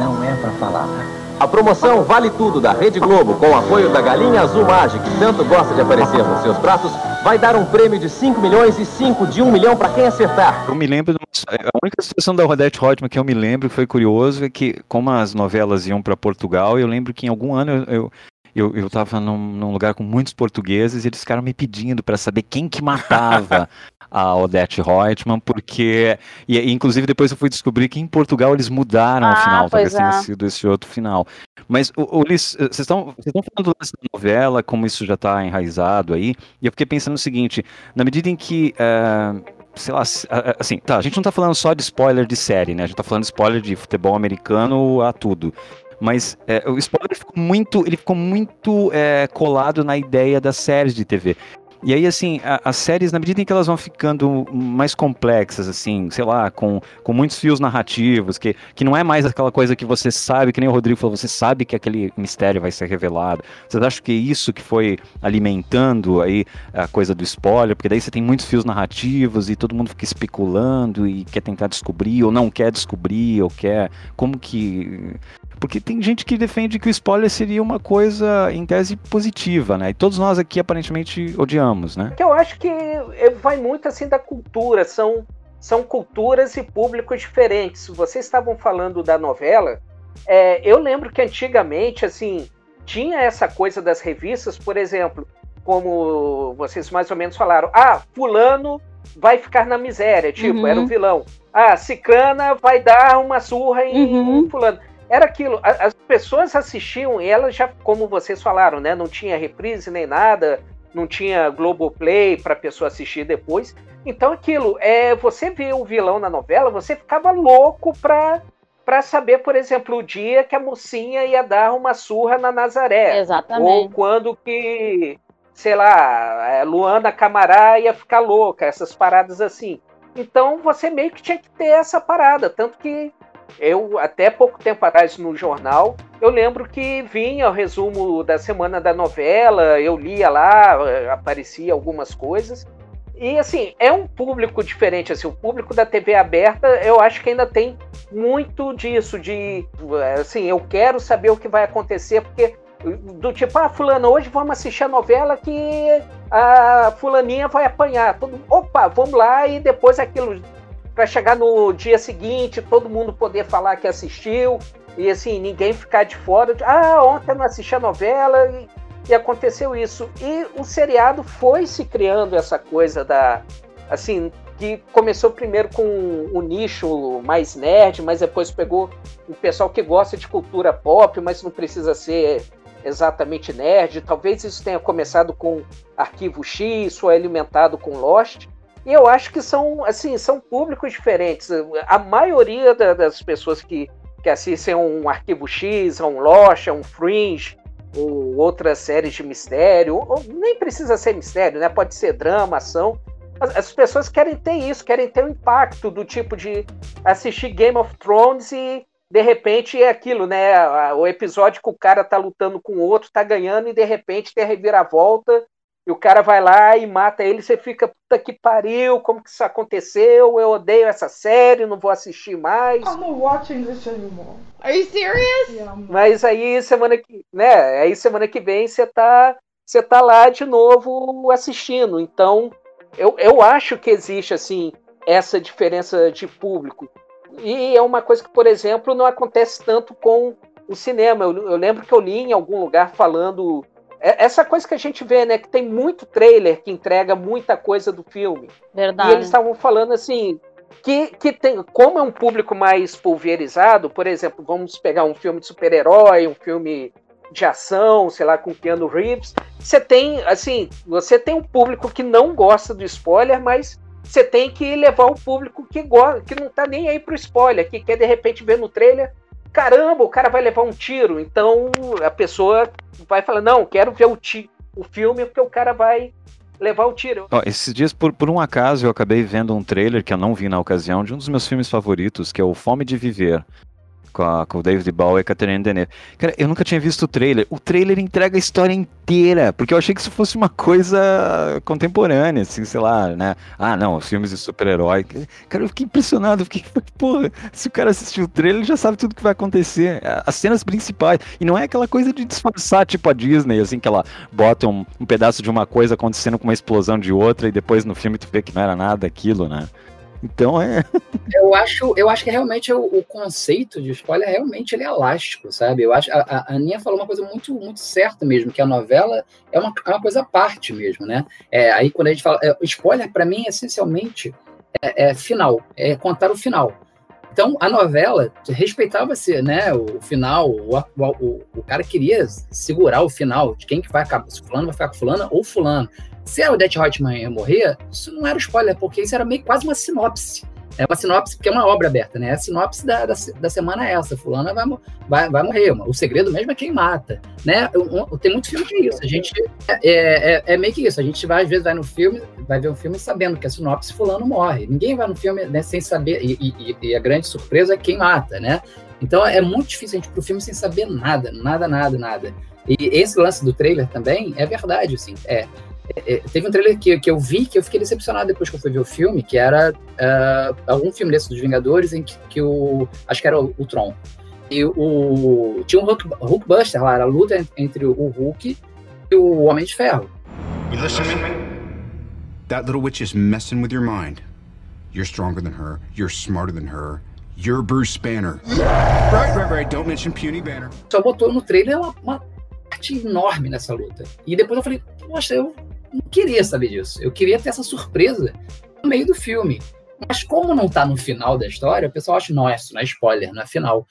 Não é para falar. A promoção Vale Tudo da Rede Globo, com o apoio da Galinha Azul Mágica, que tanto gosta de aparecer nos seus pratos, vai dar um prêmio de 5 milhões e 5 de 1 milhão para quem acertar. Eu me lembro, a única situação da Rodette Reutemann que eu me lembro que foi curioso é que, como as novelas iam para Portugal, eu lembro que em algum ano eu, eu, eu tava num, num, lugar com muitos portugueses e eles ficaram me pedindo para saber quem que matava a Odette Reutemann, porque. E, inclusive depois eu fui descobrir que em Portugal eles mudaram ah, o final, talvez é. tenha sido esse outro final. Mas, Ulisses, vocês estão falando da novela, como isso já está enraizado aí, e eu fiquei pensando o seguinte: na medida em que. Uh, sei lá, assim, tá, a gente não tá falando só de spoiler de série, né? A gente tá falando de spoiler de futebol americano a tudo. Mas é, o spoiler ficou muito, ele ficou muito é, colado na ideia das séries de TV. E aí, assim, a- as séries, na medida em que elas vão ficando mais complexas, assim, sei lá, com, com muitos fios narrativos, que, que não é mais aquela coisa que você sabe, que nem o Rodrigo falou, você sabe que aquele mistério vai ser revelado. Vocês acham que é isso que foi alimentando aí a coisa do spoiler? Porque daí você tem muitos fios narrativos e todo mundo fica especulando e quer tentar descobrir, ou não quer descobrir, ou quer. Como que. Porque tem gente que defende que o spoiler seria uma coisa, em tese, positiva, né? E todos nós aqui aparentemente odiamos, né? que eu acho que é, vai muito assim da cultura, são, são culturas e públicos diferentes. Vocês estavam falando da novela, é, eu lembro que antigamente, assim, tinha essa coisa das revistas, por exemplo, como vocês mais ou menos falaram, ah, fulano vai ficar na miséria, tipo, Uhum. era o vilão. Ah, ciclana vai dar uma surra em Uhum. fulano. Era aquilo, as pessoas assistiam e elas já, como vocês falaram, né, não tinha reprise nem nada, não tinha Globoplay para a pessoa assistir depois. Então aquilo, é, você vê o vilão na novela, você ficava louco para para saber, por exemplo, o dia que a mocinha ia dar uma surra na Nazaré. Ou Exatamente. quando que, sei lá, a Luana Camará ia ficar louca, essas paradas assim. Então você meio que tinha que ter essa parada. Tanto que eu, até pouco tempo atrás no jornal, eu lembro que vinha o resumo da semana da novela, eu lia lá, aparecia algumas coisas. E assim, é um público diferente, assim, o público da TV aberta, eu acho que ainda tem muito disso, de assim, eu quero saber o que vai acontecer, porque do tipo, ah, fulano, hoje vamos assistir a novela que a fulaninha vai apanhar. Opa, vamos lá e depois aquilo para chegar no dia seguinte, todo mundo poder falar que assistiu e assim, ninguém ficar de fora. De, ah, ontem não assisti a novela e, e aconteceu isso. E o seriado foi se criando essa coisa da assim, que começou primeiro com o nicho mais nerd, mas depois pegou o pessoal que gosta de cultura pop, mas não precisa ser exatamente nerd. Talvez isso tenha começado com Arquivo X, foi alimentado com Lost. E eu acho que são, assim, são públicos diferentes. A maioria da- das pessoas que, que assistem um Arquivo X, um Lost, um Fringe, ou outras séries de mistério, ou nem precisa ser mistério, né? Pode ser drama, ação. As, as pessoas querem ter isso, querem ter o impacto do tipo de assistir Game of Thrones e de repente é aquilo, né? O episódio que o cara tá lutando com o outro, tá ganhando, e de repente tem a reviravolta, e o cara vai lá e mata ele, você fica, puta que pariu, como que isso aconteceu? Eu odeio essa série, não vou assistir mais. I'm not watching this anymore. Are you serious? Yeah. Mas aí semana que, né? Aí semana que vem você tá, você tá lá de novo assistindo. Então, eu, eu acho que existe assim essa diferença de público. E é uma coisa que, por exemplo, não acontece tanto com o cinema. Eu, eu lembro que eu li em algum lugar falando essa coisa que a gente vê, né, que tem muito trailer que entrega muita coisa do filme. E Verdade. eles estavam falando assim que, que tem, como é um público mais pulverizado, por exemplo, vamos pegar um filme de super-herói, um filme de ação, sei lá, com Keanu Reeves, você tem, assim, você tem um público que não gosta do spoiler, mas você tem que levar o público que gosta, que não tá nem aí pro spoiler, que quer de repente ver no trailer, caramba, o cara vai levar um tiro, então a pessoa vai falar, não, quero ver o, ti, o filme porque o cara vai levar o tiro. Ó, esses dias, por, por um acaso, eu acabei vendo um trailer que eu não vi na ocasião de um dos meus filmes favoritos, que é o Fome de Viver, com, a- com o David Bowie e a Catherine Deneuve. Cara, eu nunca tinha visto o trailer. O trailer entrega a história inteira, porque eu achei que isso fosse uma coisa contemporânea, assim, sei lá, né? Ah, não, os filmes de super-herói. Cara, eu fiquei impressionado, fiquei, porra, se o cara assistiu o trailer, ele já sabe tudo que vai acontecer. As cenas principais. E não é aquela coisa de disfarçar, tipo a Disney, assim, que ela bota um, um pedaço de uma coisa acontecendo com uma explosão de outra e depois no filme tu vê que não era nada aquilo, né? Então é. Eu acho, eu acho que realmente o, o conceito de spoiler realmente ele é elástico, sabe? Eu acho a, a Aninha falou uma coisa muito, muito certa mesmo, que a novela é uma, é uma coisa à parte mesmo, né? É, aí quando a gente fala. É, spoiler, para mim, essencialmente, é, é final, é contar o final. Então, a novela respeitava-se, né? O final, o, o, o, cara queria segurar o final de quem que vai acabar, se fulano vai ficar com fulano ou fulano. Se a Odette Hotman ia morrer, isso não era spoiler, porque isso era meio quase uma sinopse. É uma sinopse, porque é uma obra aberta, né? A sinopse da, da, da semana é essa. Fulana vai, vai, vai morrer. O segredo mesmo é quem mata, né? Tem muito filme que é isso. A gente... É, é, é, meio que isso. A gente vai, às vezes, vai no filme, vai ver um filme sabendo que a sinopse fulano morre. Ninguém vai no filme né, sem saber... E, e, e a grande surpresa é quem mata, né? Então, é muito difícil a gente ir pro filme sem saber nada. Nada, nada, nada. E esse lance do trailer também é verdade, assim. É, é, teve um trailer que, que eu vi que eu fiquei decepcionado depois que eu fui ver o filme, que era uh, algum filme desse dos Vingadores em que, que, o. Acho que era o, o Tron. E o. Tinha um Hulk, Hulkbuster lá, era a luta entre o Hulk e o Homem de Ferro. You listen to me? That little witch is messing with your mind. You're stronger than her, you're smarter than her. You're Bruce Banner. Right, right, right. Don't mention puny Banner. Só botou no trailer uma, uma parte enorme nessa luta. E depois eu falei, poxa, eu não queria saber disso. Eu queria ter essa surpresa no meio do filme. Mas como não tá no final da história, o pessoal acha, não, isso não é spoiler, não é final.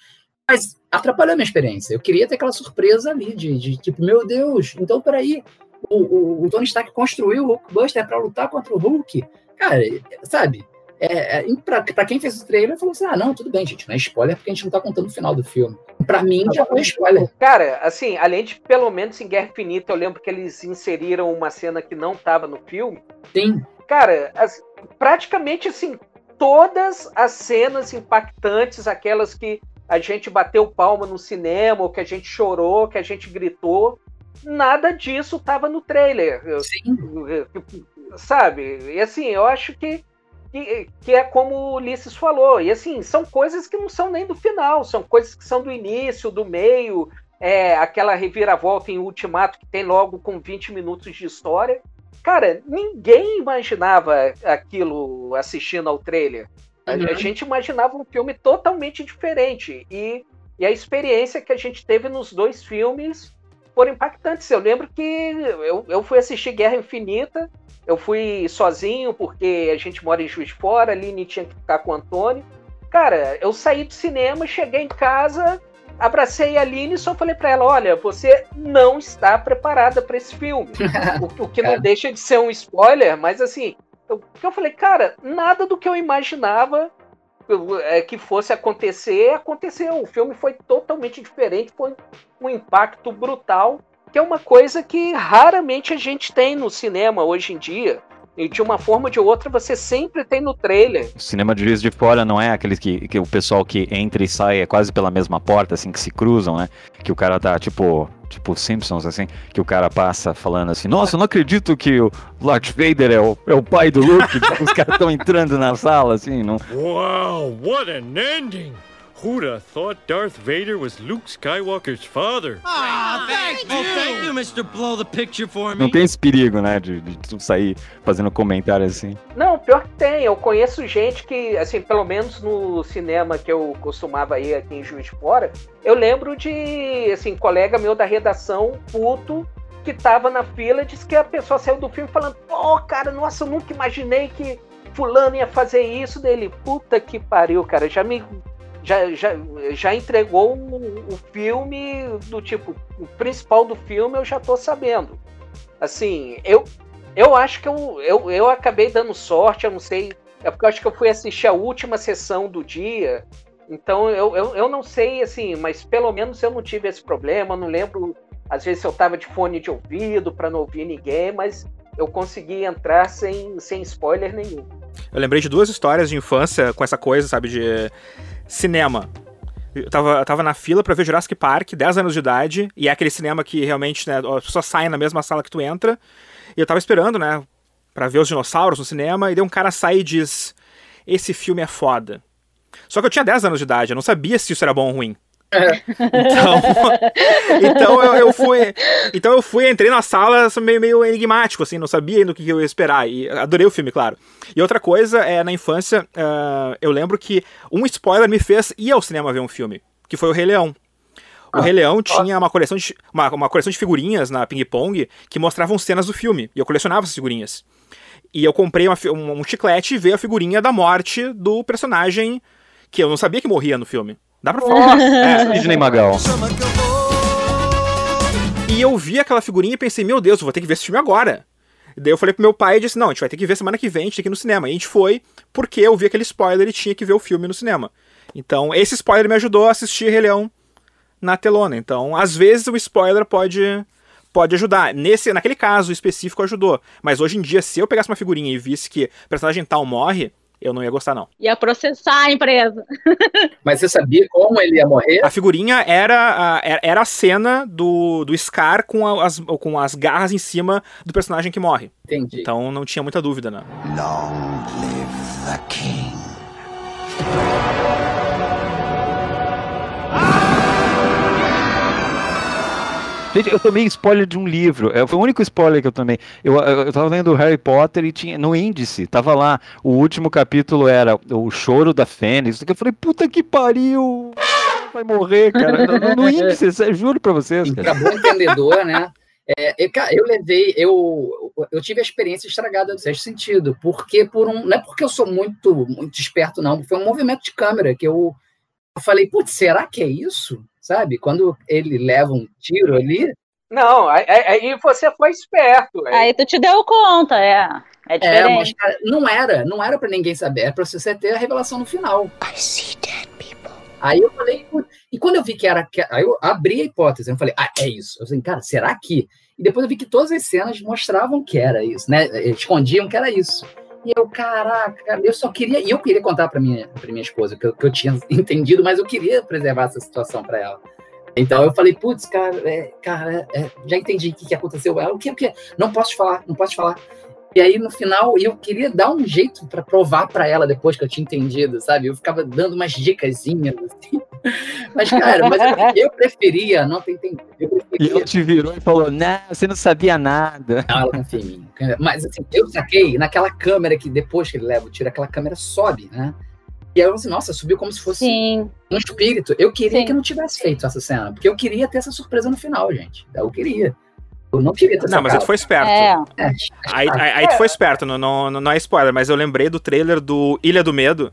Mas atrapalhou a minha experiência. Eu queria ter aquela surpresa ali, de, de tipo, meu Deus, então peraí, o, o, o Tony Stark construiu o Hulkbuster para lutar contra o Hulk. Cara, sabe? É, é, pra, pra, quem fez o trailer, falou assim: ah, não, tudo bem, gente, não é spoiler porque a gente não tá contando o final do filme. Pra mim, já foi spoiler. Cara, assim, além de pelo menos em Guerra Infinita, eu lembro que eles inseriram uma cena que não tava no filme. Sim. Cara, as, praticamente assim, todas as cenas impactantes, aquelas que a gente bateu palma no cinema, ou que a gente chorou, que a gente gritou, nada disso tava no trailer. Sim. Sabe? E assim, eu acho que que, que é como o Ulisses falou. E assim, são coisas que não são nem do final, são coisas que são do início, do meio, é, aquela reviravolta em Ultimato que tem logo com 20 minutos de história. Cara, ninguém imaginava aquilo assistindo ao trailer. Uhum. A, gente imaginava um filme totalmente diferente. E, e a experiência que a gente teve nos dois filmes foram impactantes. Eu lembro que eu, eu fui assistir Guerra Infinita eu fui sozinho, porque a gente mora em Juiz de Fora, a Aline tinha que ficar com o Antônio. Cara, eu saí do cinema, cheguei em casa, abracei a Aline e só falei para ela: olha, você não está preparada para esse filme. o, o, que não é. deixa de ser um spoiler, mas assim, eu, eu falei, cara, nada do que eu imaginava é, que fosse acontecer, aconteceu. O filme foi totalmente diferente, foi um impacto brutal que é uma coisa que raramente a gente tem no cinema hoje em dia. E de uma forma ou de outra você sempre tem no trailer. O cinema de Juiz de Fora não é aquele que, que o pessoal que entra e sai é quase pela mesma porta, assim, que se cruzam, né? Que o cara tá, tipo, tipo Simpsons, assim, que o cara passa falando assim, nossa, eu não acredito que o Darth Vader é o, é o pai do Luke. Os caras estão entrando na sala, assim, não... Wow, what an ending! Who'da thought Darth Vader was Luke Skywalker's father? Ah, thank you. Oh, thank you, Mr. Blow the picture for me. Não tem esse perigo, né, de, de sair fazendo comentário assim. Não, pior que tem. Eu conheço gente que, assim, pelo menos no cinema que eu costumava ir aqui em Juiz de Fora, eu lembro de, assim, colega meu da redação, puto, que tava na fila, disse que a pessoa saiu do filme falando, pô, oh, cara, nossa, eu nunca imaginei que fulano ia fazer isso dele. Puta que pariu, cara. Já me já, já, já entregou o, o, filme do tipo, o principal do filme eu já tô sabendo. Assim, eu, eu acho que eu, eu, eu acabei dando sorte, eu não sei, é porque eu acho que eu fui assistir a última sessão do dia, então eu, eu, eu não sei, assim, mas pelo menos eu não tive esse problema, não lembro, às vezes eu tava de fone de ouvido para não ouvir ninguém, mas eu consegui entrar sem, sem spoiler nenhum. Eu lembrei de duas histórias de infância com essa coisa, sabe, de cinema. Eu tava, tava na fila pra ver Jurassic Park, 10 anos de idade, e é aquele cinema que realmente, né, as saem na mesma sala que tu entra. E eu tava esperando, né, pra ver os dinossauros no cinema, e daí um cara sai e diz: Esse filme é foda. Só que eu tinha 10 anos de idade, eu não sabia se isso era bom ou ruim. Então, então eu, eu, fui. Então eu fui, entrei na sala meio, meio enigmático, assim, não sabia ainda o que eu ia esperar. E adorei o filme, claro. E outra coisa é, na infância, uh, eu lembro que um spoiler me fez ir ao cinema ver um filme, que foi o Rei Leão. O ah, Rei Leão tinha uma coleção, de, uma, uma coleção de figurinhas na Ping Pong que mostravam cenas do filme. E eu colecionava essas figurinhas. E eu comprei uma, um, um chiclete e veio a figurinha da morte do personagem que eu não sabia que morria no filme. Dá pra falar. é, Disney Magal. E eu vi aquela figurinha e pensei, meu Deus, eu vou ter que ver esse filme agora. Daí eu falei pro meu pai e disse: Não, a gente vai ter que ver semana que vem, a gente tem que ir no cinema. E a gente foi porque eu vi aquele spoiler e tinha que ver o filme no cinema. Então, esse spoiler me ajudou a assistir Rei Leão na telona. Então, às vezes o spoiler pode pode ajudar. Nesse, naquele caso específico ajudou. Mas hoje em dia, se eu pegasse uma figurinha e visse que o personagem tal morre, eu não ia gostar, não. Ia processar a empresa. Mas você sabia como ele ia morrer? A figurinha era a, era a cena do, do Scar com as, com as garras em cima do personagem que morre. Entendi. Então não tinha muita dúvida, né? Long live the king. Gente, eu tomei spoiler de um livro. É, foi o único spoiler que eu tomei. Eu, eu, eu tava lendo Harry Potter e tinha no índice, tava lá. O último capítulo era o choro da Fênix. Eu falei, puta que pariu! Vai morrer, cara. No, no índice, juro pra vocês. Cara. Pra bom entendedor, né? É, eu, eu, levei, eu, eu tive a experiência estragada no sexto sentido, porque por um, não é porque eu sou muito, muito esperto, não, foi um movimento de câmera que eu, eu falei, putz, será que é isso? Sabe? Quando ele leva um tiro ali. Não, aí você foi esperto. Aí, aí tu te deu conta, é. É diferente. É, mas cara, não era, não era para ninguém saber, era para você ter a revelação no final. I see dead people. Aí eu falei, e quando eu vi que era, aí eu abri a hipótese, eu falei, ah, é isso. Eu falei, cara, será que? E depois eu vi que todas as cenas mostravam que era isso, né? Escondiam que era isso. E eu, caraca, eu só queria. E eu queria contar para minha, pra minha esposa que eu, que eu tinha entendido, mas eu queria preservar essa situação para ela. Então eu falei, putz, cara, é, cara, é, já entendi o que, que aconteceu. Ela, o que, o que? Não posso te falar, não posso te falar. E aí, no final, eu queria dar um jeito para provar para ela depois que eu tinha entendido, sabe? Eu ficava dando umas dicasinhas, assim. Mas, cara, mas eu, eu preferia não ter entendido. E ela te virou e falou, não, você não sabia nada. Não, ela confia em mim. Mas, assim, eu saquei naquela câmera que depois que ele leva o tiro, aquela câmera sobe, né? E aí eu assim, nossa, subiu como se fosse Sim. um espírito. Eu queria Sim. que não tivesse feito essa cena, porque eu queria ter essa surpresa no final, gente. Eu queria. Eu não queria ter Não, mas aí tu foi esperto. É. É. Aí, aí, aí tu foi esperto, não, não, não é spoiler, mas eu lembrei do trailer do Ilha do Medo.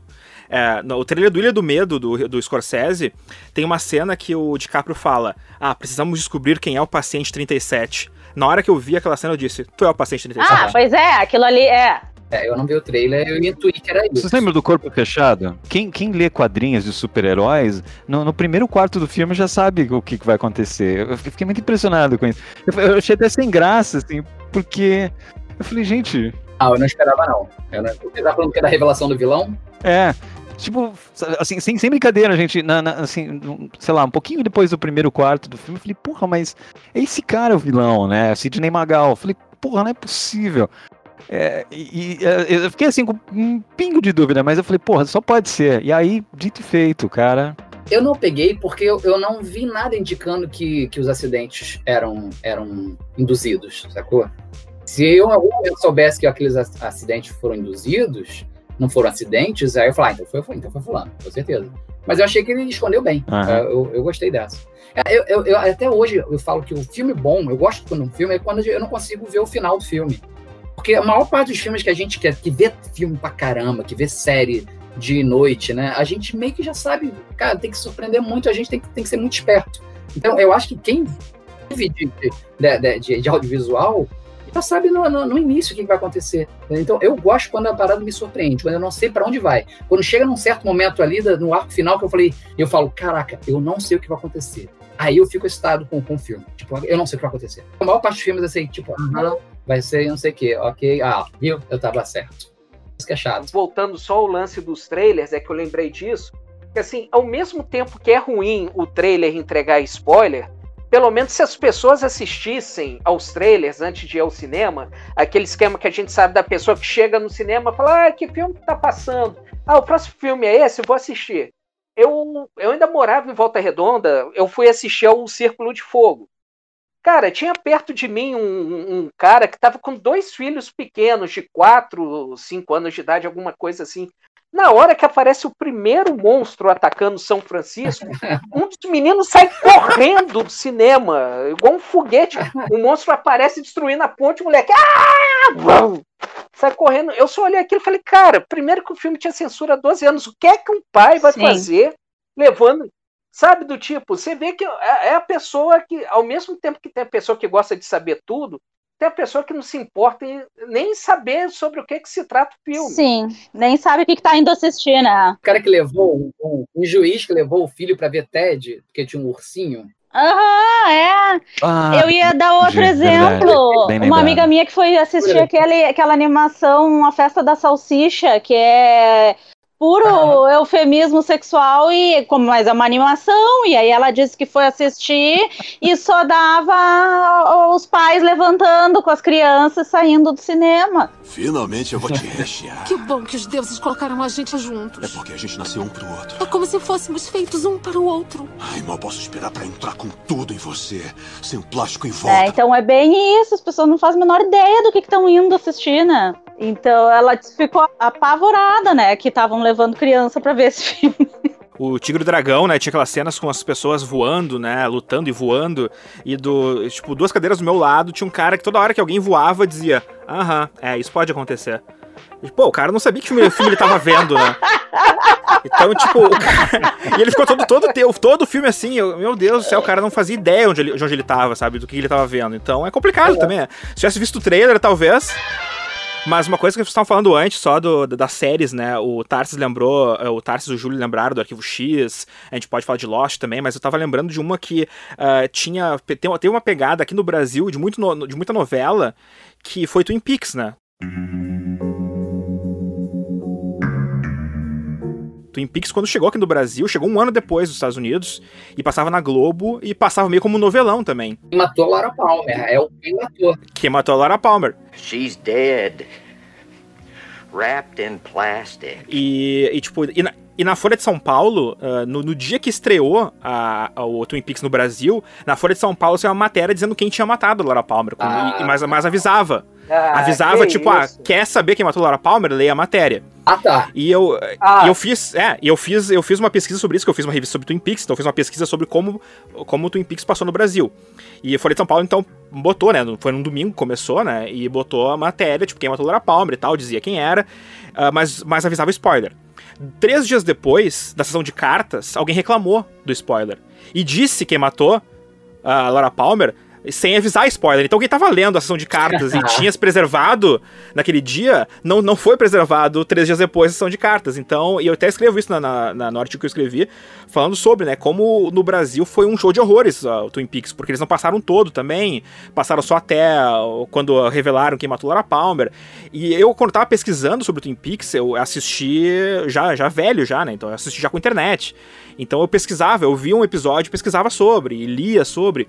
É, no, o trailer do Ilha do Medo, do, do Scorsese, tem uma cena que o DiCaprio fala: Ah, precisamos descobrir quem é o paciente 37. Na hora que eu vi aquela cena, eu disse: Tu é o paciente 37. Ah, pois é, aquilo ali é. É, eu não vi o trailer, eu intuí que era isso. Vocês lembram do Corpo Fechado? Quem, quem lê quadrinhos de super-heróis, no, no, primeiro quarto do filme já sabe o que, que vai acontecer. Eu fiquei muito impressionado com isso. Eu, eu achei até sem graça, assim, porque. Eu falei, gente. Ah, eu não esperava, não. Eu não... Você tá falando que é da revelação do vilão? É. Tipo, assim, sem, sem brincadeira, gente, na, na, assim, sei lá, um pouquinho depois do primeiro quarto do filme, eu falei, porra, mas é esse cara o vilão, né? Sidney Magal. Eu falei, porra, não é possível. É, e, e, é, eu fiquei assim com um pingo de dúvida, mas eu falei, porra, só pode ser. E aí, dito e feito, cara. Eu não peguei porque eu, eu não vi nada indicando que, que os acidentes eram, eram induzidos, sacou? Se eu algum momento soubesse que aqueles acidentes foram induzidos, não foram acidentes, aí eu falei, ah, então foi, foi, então foi fulano, com certeza. Mas eu achei que ele escondeu bem. Uhum. Eu, eu gostei dessa. É, eu, eu, eu, até hoje eu falo que o filme bom, eu gosto quando um filme é quando eu não consigo ver o final do filme. Porque a maior parte dos filmes que a gente quer, que vê filme pra caramba, que vê série de noite, né? A gente meio que já sabe, cara, tem que surpreender muito, a gente tem que, tem que ser muito esperto. Então, eu acho que quem vive de, de, de, de audiovisual já sabe no, no, no, início o que vai acontecer. Então, eu gosto quando a parada me surpreende, quando eu não sei para onde vai. Quando chega num certo momento ali, no arco final, que eu falei, eu falo, caraca, eu não sei o que vai acontecer. Aí eu fico excitado com, com o filme. Tipo, eu não sei o que vai acontecer. A maior parte dos filmes é assim, tipo, uhum vai ser não sei o quê. Ok, ah, viu? Eu tava certo. Que é. Voltando só ao lance dos trailers, é que eu lembrei disso. Que assim, ao mesmo tempo que é ruim o trailer entregar spoiler, pelo menos se as pessoas assistissem aos trailers antes de ir ao cinema, aquele esquema que a gente sabe da pessoa que chega no cinema e fala: Ah, que filme tá passando? Ah, o próximo filme é esse, vou assistir. Eu, eu ainda morava em Volta Redonda, eu fui assistir ao Círculo de Fogo. Cara, tinha perto de mim um, um cara que estava com dois filhos pequenos, de 4, 5 anos de idade, alguma coisa assim. Na hora que aparece o primeiro monstro atacando São Francisco, um dos meninos sai correndo do cinema, igual um foguete. O monstro aparece destruindo a ponte, o moleque. Ah! Sai correndo. Eu só olhei aquilo e falei, cara, primeiro que o filme tinha censura há 12 anos, o que é que um pai vai Sim. fazer levando Sabe, do tipo, você vê que é, é a pessoa que, ao mesmo tempo que tem a pessoa que gosta de saber tudo, tem a pessoa que não se importa em nem saber sobre o que, que se trata o filme. Sim, nem sabe o que, que tá indo assistir, né? O cara que levou, um, um juiz que levou o filho pra ver Ted, porque tinha um ursinho. Aham, é. Ah, Eu ia dar outro entendi, exemplo. verdade. Uma amiga minha que foi assistir aquele, aquela animação A Festa da Salsicha, que é puro eufemismo sexual e como mas é uma animação e aí ela disse que foi assistir e só dava os pais levantando com as crianças saindo do cinema. Finalmente eu vou te rechear. Que bom que os deuses colocaram a gente juntos. É porque a gente nasceu um pro outro. É como se fôssemos feitos um para o outro. Ai, mal posso esperar pra entrar com tudo em você, sem o plástico em volta. É, então é bem isso, as pessoas não fazem a menor ideia do que estão indo assistir, né? Então ela ficou apavorada, né? Que estavam levando criança pra ver esse filme. O Tigre e o Dragão, né? Tinha aquelas cenas com as pessoas voando, né? Lutando e voando. E do. Tipo, duas cadeiras do meu lado, tinha um cara que toda hora que alguém voava dizia: Aham, é, isso pode acontecer. E, pô, o cara não sabia que filme, filme ele tava vendo, né? Então, tipo, o cara... E ele ficou todo, todo, todo o filme assim, eu- meu Deus do céu, o cara não fazia ideia onde ele, de onde ele tava, sabe? Do que ele tava vendo. Então é complicado também. né? Se tivesse visto o trailer, talvez. Mas uma coisa que vocês estavam falando antes, só do, das séries, né? O Tarsis lembrou, eh, o Tarsis e o Júlio lembraram do Arquivo X, a gente pode falar de Lost também, mas eu tava lembrando de uma que ah, tinha. Tem, tem uma pegada aqui no Brasil de, muito no- de muita novela que foi Twin Peaks, né? Twin Peaks, quando chegou aqui no Brasil, chegou um ano depois dos Estados Unidos, e passava na Globo, e passava meio como um novelão também. Quem matou a Laura Palmer, é o quem matou. Que matou a Laura Palmer. She's dead. Wrapped in plastic. E, e, tipo, e na, e na Folha de São Paulo, ah, no, no dia que estreou a, a- o Twin Peaks no Brasil, na Folha de São Paulo saiu uma matéria dizendo quem tinha matado a Laura Palmer. como- Ah. e- mas, mas avisava. Ah, avisava, tipo, ah, isso. quer saber quem matou a Laura Palmer? Leia a matéria. Ah, tá. E eu, Ah. e eu fiz, é, eu fiz, eu fiz uma pesquisa sobre isso, que eu fiz uma revista sobre Twin Peaks, então eu fiz uma pesquisa sobre como, como o Twin Peaks passou no Brasil. E Folha de São Paulo, então, botou, né, foi num domingo, começou, né, e botou a matéria, tipo, quem matou Laura Palmer e tal, dizia quem era, ah, mas, mas avisava spoiler. Três dias depois, da sessão de cartas, alguém reclamou do spoiler. E disse quem matou a Laura Palmer sem avisar spoiler. Então quem tava lendo a sessão de cartas e tinha se preservado naquele dia, não, não foi preservado três dias depois da sessão de cartas. Então, e eu até escrevo isso na, na, na- no artigo que eu escrevi, falando sobre, né, como no Brasil foi um show de horrores ó, o Twin Peaks, porque eles não passaram todo também, passaram só até ó, quando revelaram quem matou Laura Palmer. E eu, quando tava pesquisando sobre o Twin Peaks, eu assisti já, já velho já, né, então eu assisti já com internet. Então eu pesquisava, eu via um episódio, pesquisava sobre, e lia sobre.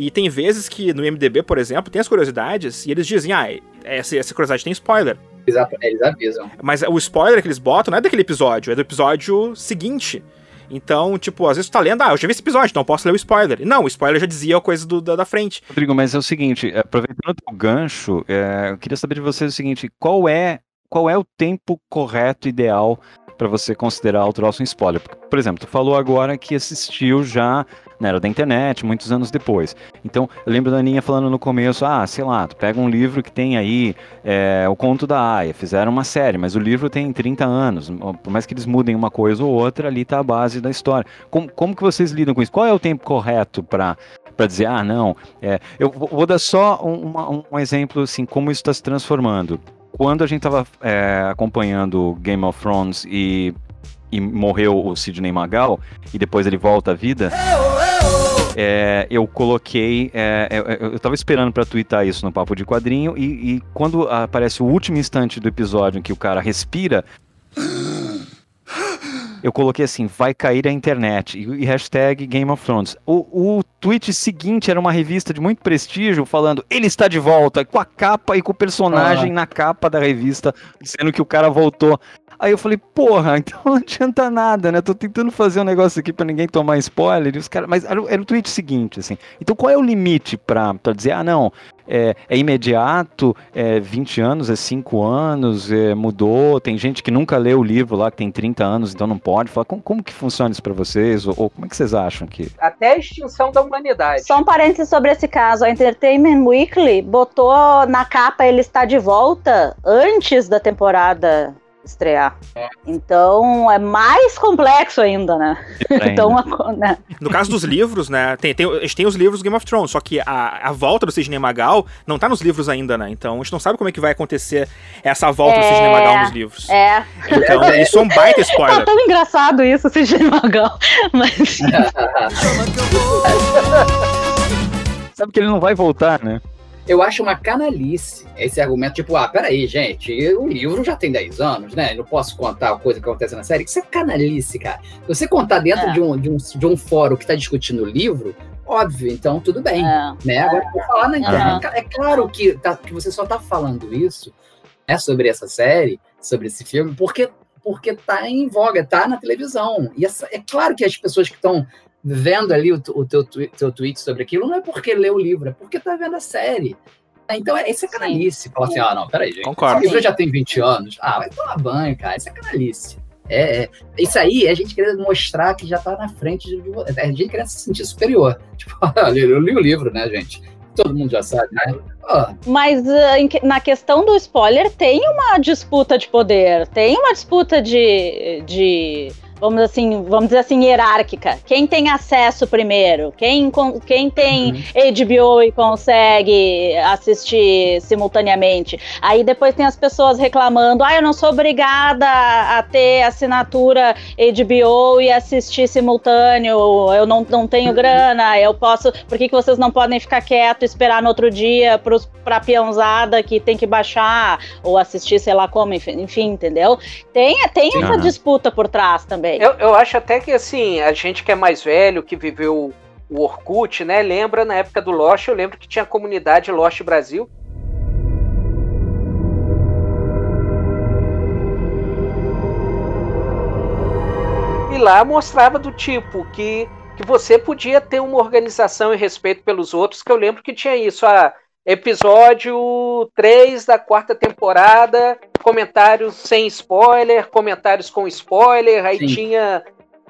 E tem vezes que no IMDB, por exemplo, tem as curiosidades e eles dizem, ah, essa, essa curiosidade tem spoiler. Eles, ap- eles avisam. Mas o spoiler que eles botam não é daquele episódio, é do episódio seguinte. Então, tipo, às vezes tu tá lendo, ah, eu já vi esse episódio, então eu posso ler o spoiler. E não, o spoiler já dizia a coisa do- da, da frente. Rodrigo, mas é o seguinte, aproveitando o gancho, é, eu queria saber de vocês o seguinte, qual é, qual é o tempo correto, ideal, para você considerar o troço um spoiler? Porque, por exemplo, tu falou agora que assistiu já na era da internet, muitos anos depois. Então, eu lembro da Aninha falando no começo, ah, sei lá, tu pega um livro que tem aí é, o Conto da Aya, fizeram uma série, mas o livro tem 30 anos, por mais que eles mudem uma coisa ou outra, ali tá a base da história. Como, como que vocês lidam com isso? Qual é o tempo correto para para dizer, ah, não, é, eu vou dar só um, um exemplo, assim, como isso está se transformando. Quando a gente estava acompanhando Game of Thrones e, e morreu o Sidney Magal, e depois ele volta à vida, é, eu coloquei. é, eu, eu- eu tava esperando pra twittar isso no Papo de Quadrinho, e, e quando aparece o último instante do episódio em que o cara respira. Eu coloquei assim, vai cair a internet, e, e hashtag Game of Thrones. O, o tweet seguinte era uma revista de muito prestígio falando, ele está de volta, com a capa e com o personagem Ah. na capa da revista, dizendo que o cara voltou. Aí eu falei, porra, então não adianta nada, né? Tô tentando fazer um negócio aqui pra ninguém tomar spoiler, e os caras. Mas era, o- era o tweet seguinte, assim. Então qual é o limite pra, pra dizer, ah, não, é, é imediato, é 20 anos, é 5 anos, é, mudou, tem gente que nunca leu o livro lá, que tem 30 anos, então não pode. Fala, como, como que funciona isso pra vocês? Ou, ou como é que vocês acham que. Até a extinção da humanidade. Só um parênteses sobre esse caso. A Entertainment Weekly botou na capa ele está de volta antes da temporada estrear. Então é mais complexo ainda, né? então, né? No caso dos livros, né? Tem, tem, a gente tem os livros Game of Thrones, só que a, a volta do Sidney Magal não tá nos livros ainda, né? Então a gente não sabe como é que vai acontecer essa volta é, do Sidney Magal nos livros. É. Então isso é um baita spoiler. Tá tão engraçado isso, Sidney Magal. Mas. sabe que ele não vai voltar, né? Eu acho uma canalice esse argumento, tipo, ah, peraí, gente, o livro já tem 10 anos, né? Não posso contar a coisa que acontece na série. Isso é canalice, cara. Você contar dentro é. de, um, de, um, de um fórum que está discutindo o livro, óbvio, então tudo bem. É. Né? Agora, vou falar na internet. É claro que, tá, que você só está falando isso né, sobre essa série, sobre esse filme, porque porque tá em voga, tá na televisão. E essa, é claro que as pessoas que estão vendo ali o, o teu, teu tweet sobre aquilo, não é porque lê o livro, é porque tá vendo a série. Então, é, isso é canalice. Falar assim, ah, não, peraí, gente. Concordo. O livro já tem 20 anos. Ah, vai tomar banho, cara. Isso é canalice. É, é, isso aí é a gente querendo mostrar que já tá na frente de, é a gente querendo se sentir superior. Tipo, eu li o livro, né, gente? Todo mundo já sabe, né? Oh. Mas uh, na questão do spoiler, tem uma disputa de poder, tem uma disputa de, de vamos assim, vamos dizer assim, hierárquica. Quem tem acesso primeiro? Quem, quem tem uhum. HBO e consegue assistir simultaneamente? Aí depois tem as pessoas reclamando: ah, eu não sou obrigada a ter assinatura HBO e assistir simultâneo, eu não, não tenho grana, eu posso. Por que, que vocês não podem ficar quieto e esperar no outro dia para a peãozada que tem que baixar ou assistir, sei lá como, enfim, enfim entendeu? Tem, tem essa disputa por trás também também. Eu, eu acho até que, assim, a gente que é mais velho, que viveu o Orkut, né? Lembra na época do Lost, eu lembro que tinha a comunidade Lost Brasil. E lá mostrava do tipo que, que você podia ter uma organização e respeito pelos outros, que eu lembro que tinha isso. Ah, episódio 3 da quarta temporada, comentários sem spoiler, comentários com spoiler, aí Sim. tinha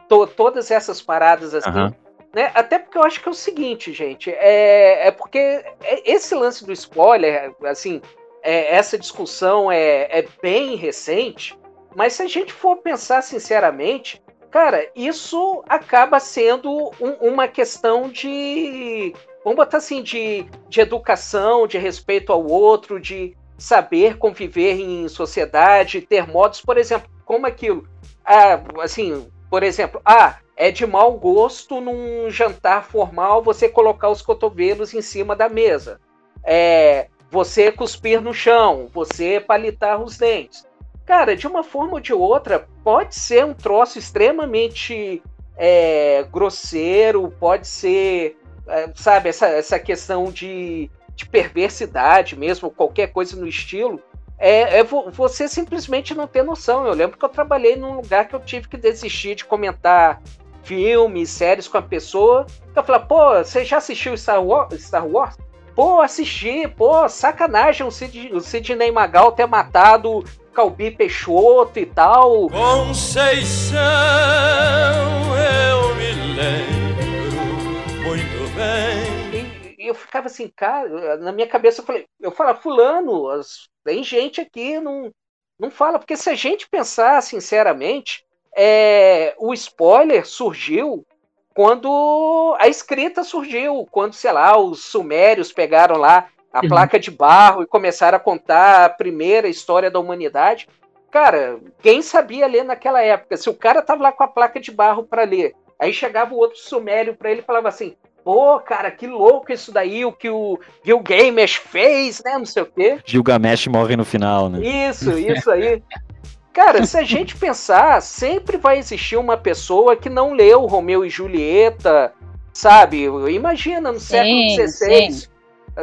to todas essas paradas assim. Uhum. Né? Até porque eu acho que é o seguinte, gente, é, é porque esse lance do spoiler, assim, é, essa discussão é, é bem recente, mas se a gente for pensar sinceramente, cara, isso acaba sendo um, uma questão de vamos botar assim, de, de educação, de respeito ao outro, de saber conviver em sociedade, ter modos, por exemplo, como aquilo. Ah, assim, por exemplo, ah, é de mau gosto num jantar formal você colocar os cotovelos em cima da mesa. É, você cuspir no chão, você palitar os dentes. Cara, de uma forma ou de outra, pode ser um troço extremamente é, grosseiro, pode ser sabe, essa, essa questão de, de perversidade mesmo, qualquer coisa no estilo, é, é, você simplesmente não ter noção. Eu lembro que eu trabalhei num lugar que eu tive que desistir de comentar filmes, séries com a pessoa. Eu falei, pô, você já assistiu Star Wars? Star Wars? Pô, assisti, pô, sacanagem o, Sid, o Sidney Magal ter matado Calbi Peixoto e tal. Conceição, eu me lembro e, e eu ficava assim, cara, na minha cabeça eu falei, eu falava, fulano, tem gente aqui, não, não fala, porque se a gente pensar sinceramente, é, o spoiler surgiu quando a escrita surgiu, quando, sei lá, os sumérios pegaram lá a uhum. placa de barro e começaram a contar a primeira história da humanidade. Cara, quem sabia ler naquela época? Se o cara tava lá com a placa de barro para ler, aí chegava o outro sumério para ele e falava assim: pô, cara, que louco isso daí, o que o Gilgamesh fez, né? Não sei o quê. Gilgamesh morre no final, né? Isso, isso aí. Cara, se a gente pensar, sempre vai existir uma pessoa que não leu Romeu e Julieta, sabe? Imagina no século XVI.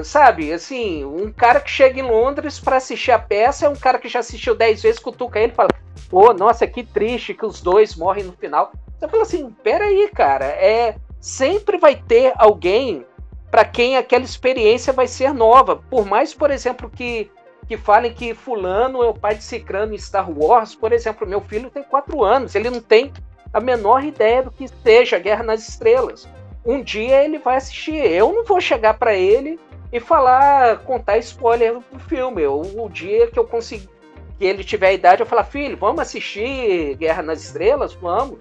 Sabe, assim, um cara que chega em Londres para assistir a peça é um cara que já assistiu dez vezes, cutuca ele e fala: pô, nossa, que triste que os dois morrem no final. Você fala assim: peraí, cara, é sempre vai ter alguém para quem aquela experiência vai ser nova. Por mais, por exemplo, que, que falem que fulano é o pai de Cicrano em Star Wars, por exemplo, meu filho tem quatro anos, ele não tem a menor ideia do que seja Guerra nas Estrelas. Um dia ele vai assistir. Eu não vou chegar para ele e falar, contar spoiler do filme. Eu, o dia que eu conseguir que ele tiver a idade, eu falar, filho, vamos assistir Guerra nas Estrelas? Vamos.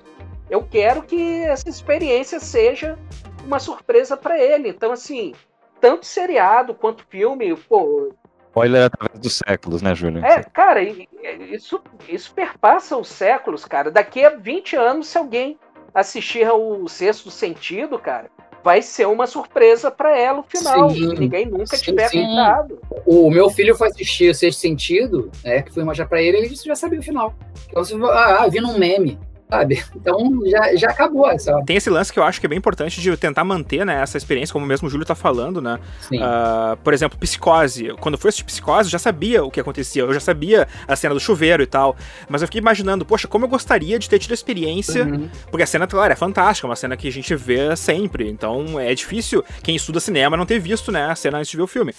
Eu quero que essa experiência seja uma surpresa para ele. Então, assim, tanto seriado quanto filme, pô. Spoiler através dos séculos, né, Júlio? É, cara, isso, isso perpassa os séculos, cara. Daqui a 20 anos, se alguém assistir ao Sexto Sentido, cara, vai ser uma surpresa para ela o final. Sim, ninguém nunca sim, tiver sim. contado. O meu filho foi assistir o Sexto Sentido, né, que fui mostrar para ele, ele já sabia o final. Então, ah, vi num meme sabe? Então já, já acabou essa. Tem esse lance que eu acho que é bem importante de tentar manter né, essa experiência, como mesmo o Júlio tá falando, né? Uh, por exemplo, Psicose. Quando eu fui assistir Psicose, eu já sabia o que acontecia, eu já sabia a cena do chuveiro e tal. Mas eu fiquei imaginando, poxa, como eu gostaria de ter tido a experiência. Uhum. Porque a cena, claro, é fantástica, é uma cena que a gente vê sempre. Então é difícil quem estuda cinema não ter visto, né, a cena antes de ver o filme.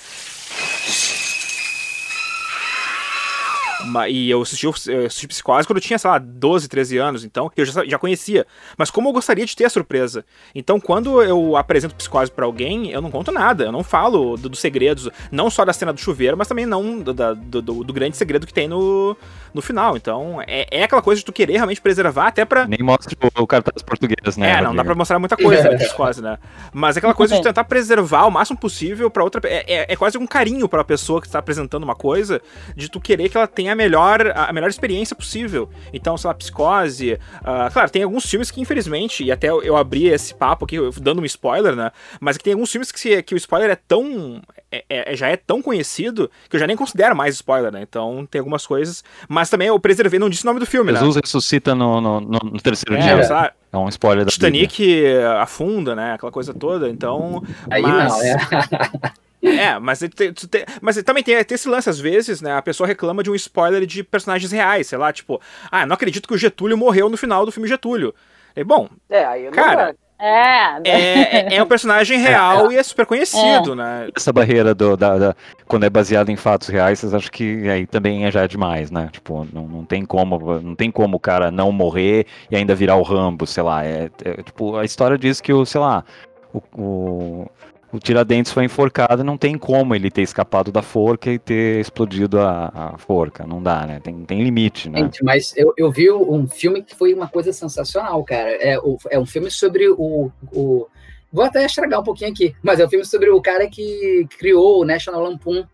E eu assisti, eu assisti Psicose quando eu tinha, sei lá, 12, 13 anos, então eu já, já conhecia. Mas como eu gostaria de ter a surpresa. Então, quando eu apresento Psicose para alguém, eu não conto nada. Eu não falo dos do segredos, não só da cena do chuveiro, mas também não do, do, do, do grande segredo que tem no, no final. Então, é, é aquela coisa de tu querer realmente preservar, até pra. Nem mostra o, o cartaz português, né? É, não dá pra mostrar muita coisa né, Psicose, né? Mas é aquela coisa de tentar preservar o máximo possível para outra. É, é, é, quase um carinho pra pessoa que está apresentando uma coisa, de tu querer que ela tenha a melhor, a melhor experiência possível. Então, sei lá, Psicose. Uh, claro, tem alguns filmes que, infelizmente, e até eu abri esse papo aqui dando um spoiler, né? Mas é que tem alguns filmes que, se, que o spoiler é tão. É, é, já é tão conhecido que eu já nem considero mais spoiler, né? Então tem algumas coisas. Mas também eu preservei, não disse o nome do filme, Jesus né? ressuscita no, no, no terceiro é, dia. Sabe? É um spoiler da Titanic Bíblia. afunda, né? Aquela coisa toda. Então. Aí mas... não, é. É, mas, tem, tem, mas também tem, tem, esse lance, às vezes, né? A pessoa reclama de um spoiler de personagens reais, sei lá, tipo, ah, não acredito que o Getúlio morreu no final do filme Getúlio. E, bom, é, aí cara, é. É, é um personagem real é. e é super conhecido, é. né? Essa barreira do, da, da, quando é baseado em fatos reais, vocês acham que aí também é já demais, né? Tipo, não, não tem como, não tem como o cara não morrer e ainda virar o Rambo, sei lá. É, é tipo, a história diz que o, sei lá, o, o o Tiradentes foi enforcado, não tem como ele ter escapado da forca e ter explodido a, a forca. Não dá, né? Tem, tem limite, né? Gente, mas eu, eu vi um filme que foi uma coisa sensacional, cara. É, o, é um filme sobre o, o. Vou até estragar um pouquinho aqui, mas é um filme sobre o cara que criou o National Lampoon,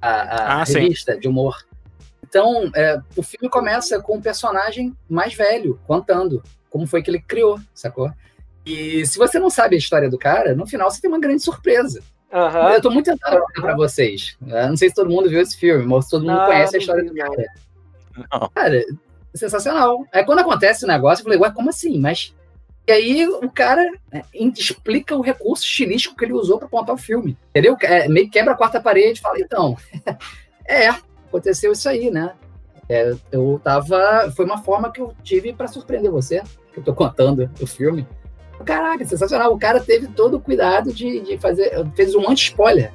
a, a ah, revista sim. de humor. Então, é, o filme começa com um personagem mais velho contando como foi que ele criou, sacou? E se você não sabe a história do cara, no final você tem uma grande surpresa. Uhum. Eu tô muito tentado uhum. para vocês. Eu não sei se todo mundo viu esse filme, mas todo mundo não, conhece a história do cara. Não. Cara, sensacional. Aí quando acontece o negócio, eu falei, ué, como assim? Mas. E aí o cara é, explica o recurso estilístico que ele usou para contar o filme. Entendeu? É, meio que quebra a quarta parede e fala, então. é, aconteceu isso aí, né? É, eu tava. Foi uma forma que eu tive para surpreender você, que eu tô contando o filme. Caraca, sensacional. O cara teve todo o cuidado de, de fazer. Fez um anti-spoiler.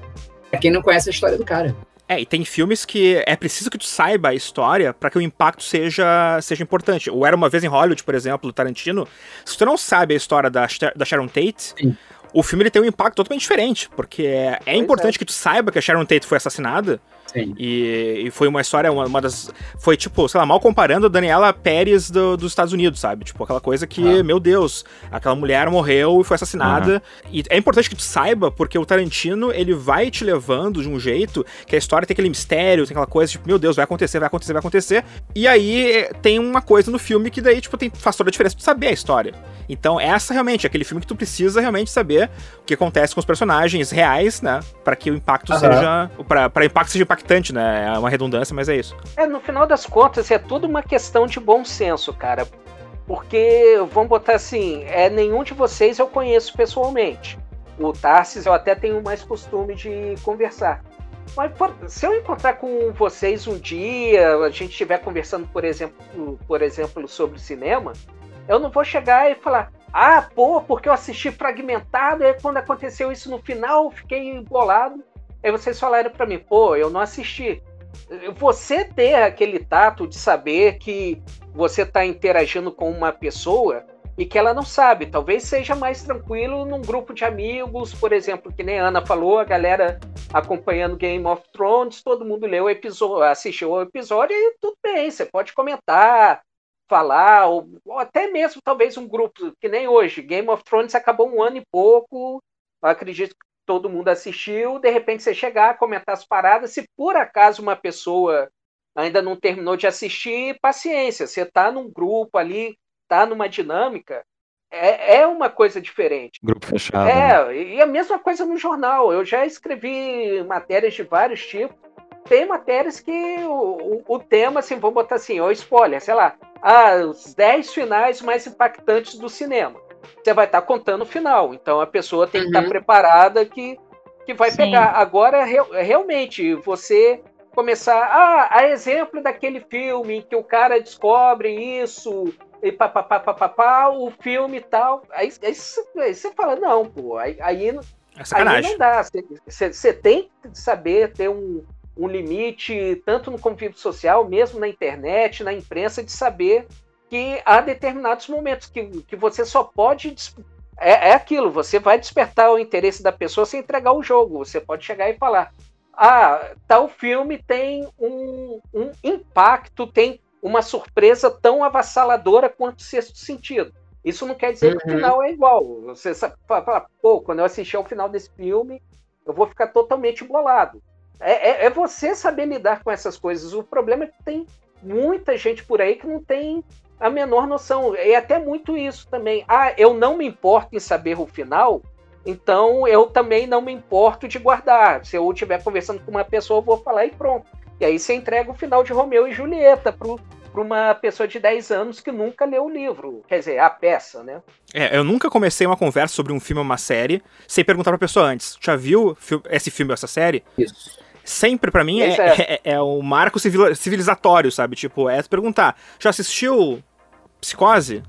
Pra quem não conhece a história do cara. É, e tem filmes que é preciso que tu saiba a história para que o impacto seja, seja importante. O Era Uma Vez em Hollywood, por exemplo, do Tarantino, se tu não sabe a história da, da Sharon Tate, Sim. o filme ele tem um impacto totalmente diferente, porque é, é importante é. que tu saiba que a Sharon Tate foi assassinada, Sim. E, e foi uma história, uma, uma, das. Foi tipo, sei lá, mal comparando a Daniela Pérez do, dos Estados Unidos, sabe? Tipo, aquela coisa que, ah. meu Deus, aquela mulher morreu e foi assassinada. Uhum. E é importante que tu saiba, porque o Tarantino, ele vai te levando de um jeito que a história tem aquele mistério, tem aquela coisa, tipo, meu Deus, vai acontecer, vai acontecer, vai acontecer. E aí tem uma coisa no filme que daí, tipo, tem, faz toda a diferença tu saber a história. Então, essa realmente é aquele filme que tu precisa realmente saber o que acontece com os personagens reais, né? para que o impacto uhum. seja. para o impacto seja impactante, né? É uma redundância, mas é isso. É, no final das contas, é tudo uma questão de bom senso, cara. Porque, vamos botar assim, é nenhum de vocês eu conheço pessoalmente. O Tarsis eu até tenho mais costume de conversar. Mas se eu encontrar com vocês um dia, a gente estiver conversando, por exemplo, por exemplo, sobre cinema, eu não vou chegar e falar, ah, pô, porque eu assisti fragmentado, e quando aconteceu isso no final, eu fiquei embolado. Aí vocês falaram para mim, pô, eu não assisti. Você ter aquele tato de saber que você está interagindo com uma pessoa e que ela não sabe. Talvez seja mais tranquilo num grupo de amigos, por exemplo, que nem a Ana falou, a galera acompanhando Game of Thrones, todo mundo leu o episódio, assistiu o episódio e tudo bem, você pode comentar, falar, ou, ou, até mesmo talvez um grupo, que nem hoje. Game of Thrones acabou um ano e pouco, acredito que todo mundo assistiu, de repente você chegar, comentar as paradas, se por acaso uma pessoa ainda não terminou de assistir, paciência, você está num grupo ali, está numa dinâmica, é, é uma coisa diferente. Grupo fechado. É, né? e a mesma coisa no jornal. Eu já escrevi matérias de vários tipos. Tem matérias que o, o, o tema, assim, vamos botar assim, ou spoiler, sei lá, ah, os 10 finais mais impactantes do cinema. Você vai estar tá contando o final. Então a pessoa tem tá uhum. que estar preparada que, que vai Sim. pegar. Agora, realmente, você começar. Ah, a exemplo daquele filme em que o cara descobre isso e papapá, o filme e tal. Aí, aí, aí, você fala, não, pô, aí, aí, é aí não dá. Você tem que saber ter um, um limite, tanto no convívio social, mesmo na internet, na imprensa, de saber que há determinados momentos que, que você só pode. É, é aquilo, você vai despertar o interesse da pessoa sem entregar o jogo. Você pode chegar e falar: ah, tal filme tem um, um impacto, tem uma surpresa tão avassaladora quanto o sexto sentido. Isso não quer dizer uhum. que o uhum. final é igual. Você fala, pô, quando eu assistir ao final desse filme, eu vou ficar totalmente bolado. É, é, é, você saber lidar com essas coisas. O problema é que tem muita gente por aí que não tem a menor noção. E até muito isso também. Ah, eu não me importo em saber o final, então eu também não me importo de guardar. Se eu estiver conversando com uma pessoa, eu vou falar e pronto. E aí você entrega o final de Romeu e Julieta pro, para uma pessoa de 10 anos que nunca leu o livro, quer dizer, a peça, né? É, eu nunca comecei uma conversa sobre um filme ou uma série sem perguntar pra pessoa antes. Já viu esse filme ou essa série? Isso. Sempre, para mim, é, é. É, é, o marco civilizatório, sabe? Tipo, é perguntar, já assistiu Psicose?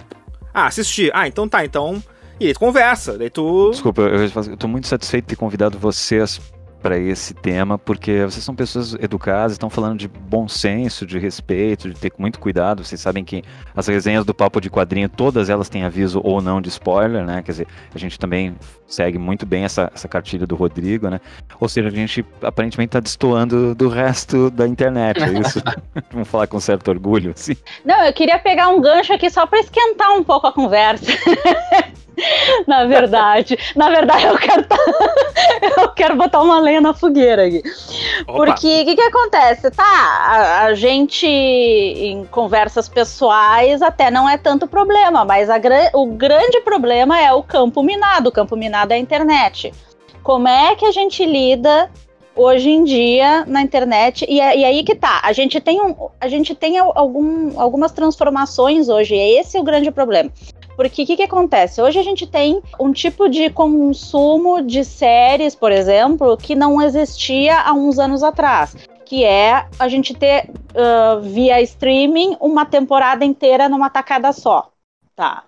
Ah, assisti. Ah, então tá, então e aí tu conversa, daí tu. Desculpa, eu, tô muito satisfeito de ter convidado vocês para esse tema, porque vocês são pessoas educadas, estão falando de bom senso, de respeito, de ter muito cuidado. Vocês sabem que as resenhas do Papo de Quadrinho, todas elas têm aviso ou não de spoiler, né? Quer dizer, a gente também segue muito bem essa, essa cartilha do Rodrigo, né? Ou seja, a gente aparentemente está destoando do resto da internet, é isso? Vamos falar com certo orgulho, assim. Não, eu queria pegar um gancho aqui só para esquentar um pouco a conversa. na verdade. Na verdade, eu quero, tá, eu quero botar uma lenha na fogueira aqui. Opa. Porque o que, que acontece? Tá, a, a, gente em conversas pessoais até não é tanto problema, mas a, o grande problema é o campo minado. O campo minado é a internet. Como é que a gente lida hoje em dia na internet e, é, e aí que tá a gente tem um, a gente tem algum, algumas transformações hoje e esse é o grande problema porque o que, que acontece? Hoje a gente tem um tipo de consumo de séries, por exemplo, que não existia há uns anos atrás que é a gente ter uh, via streaming uma temporada inteira numa tacada só. Tá.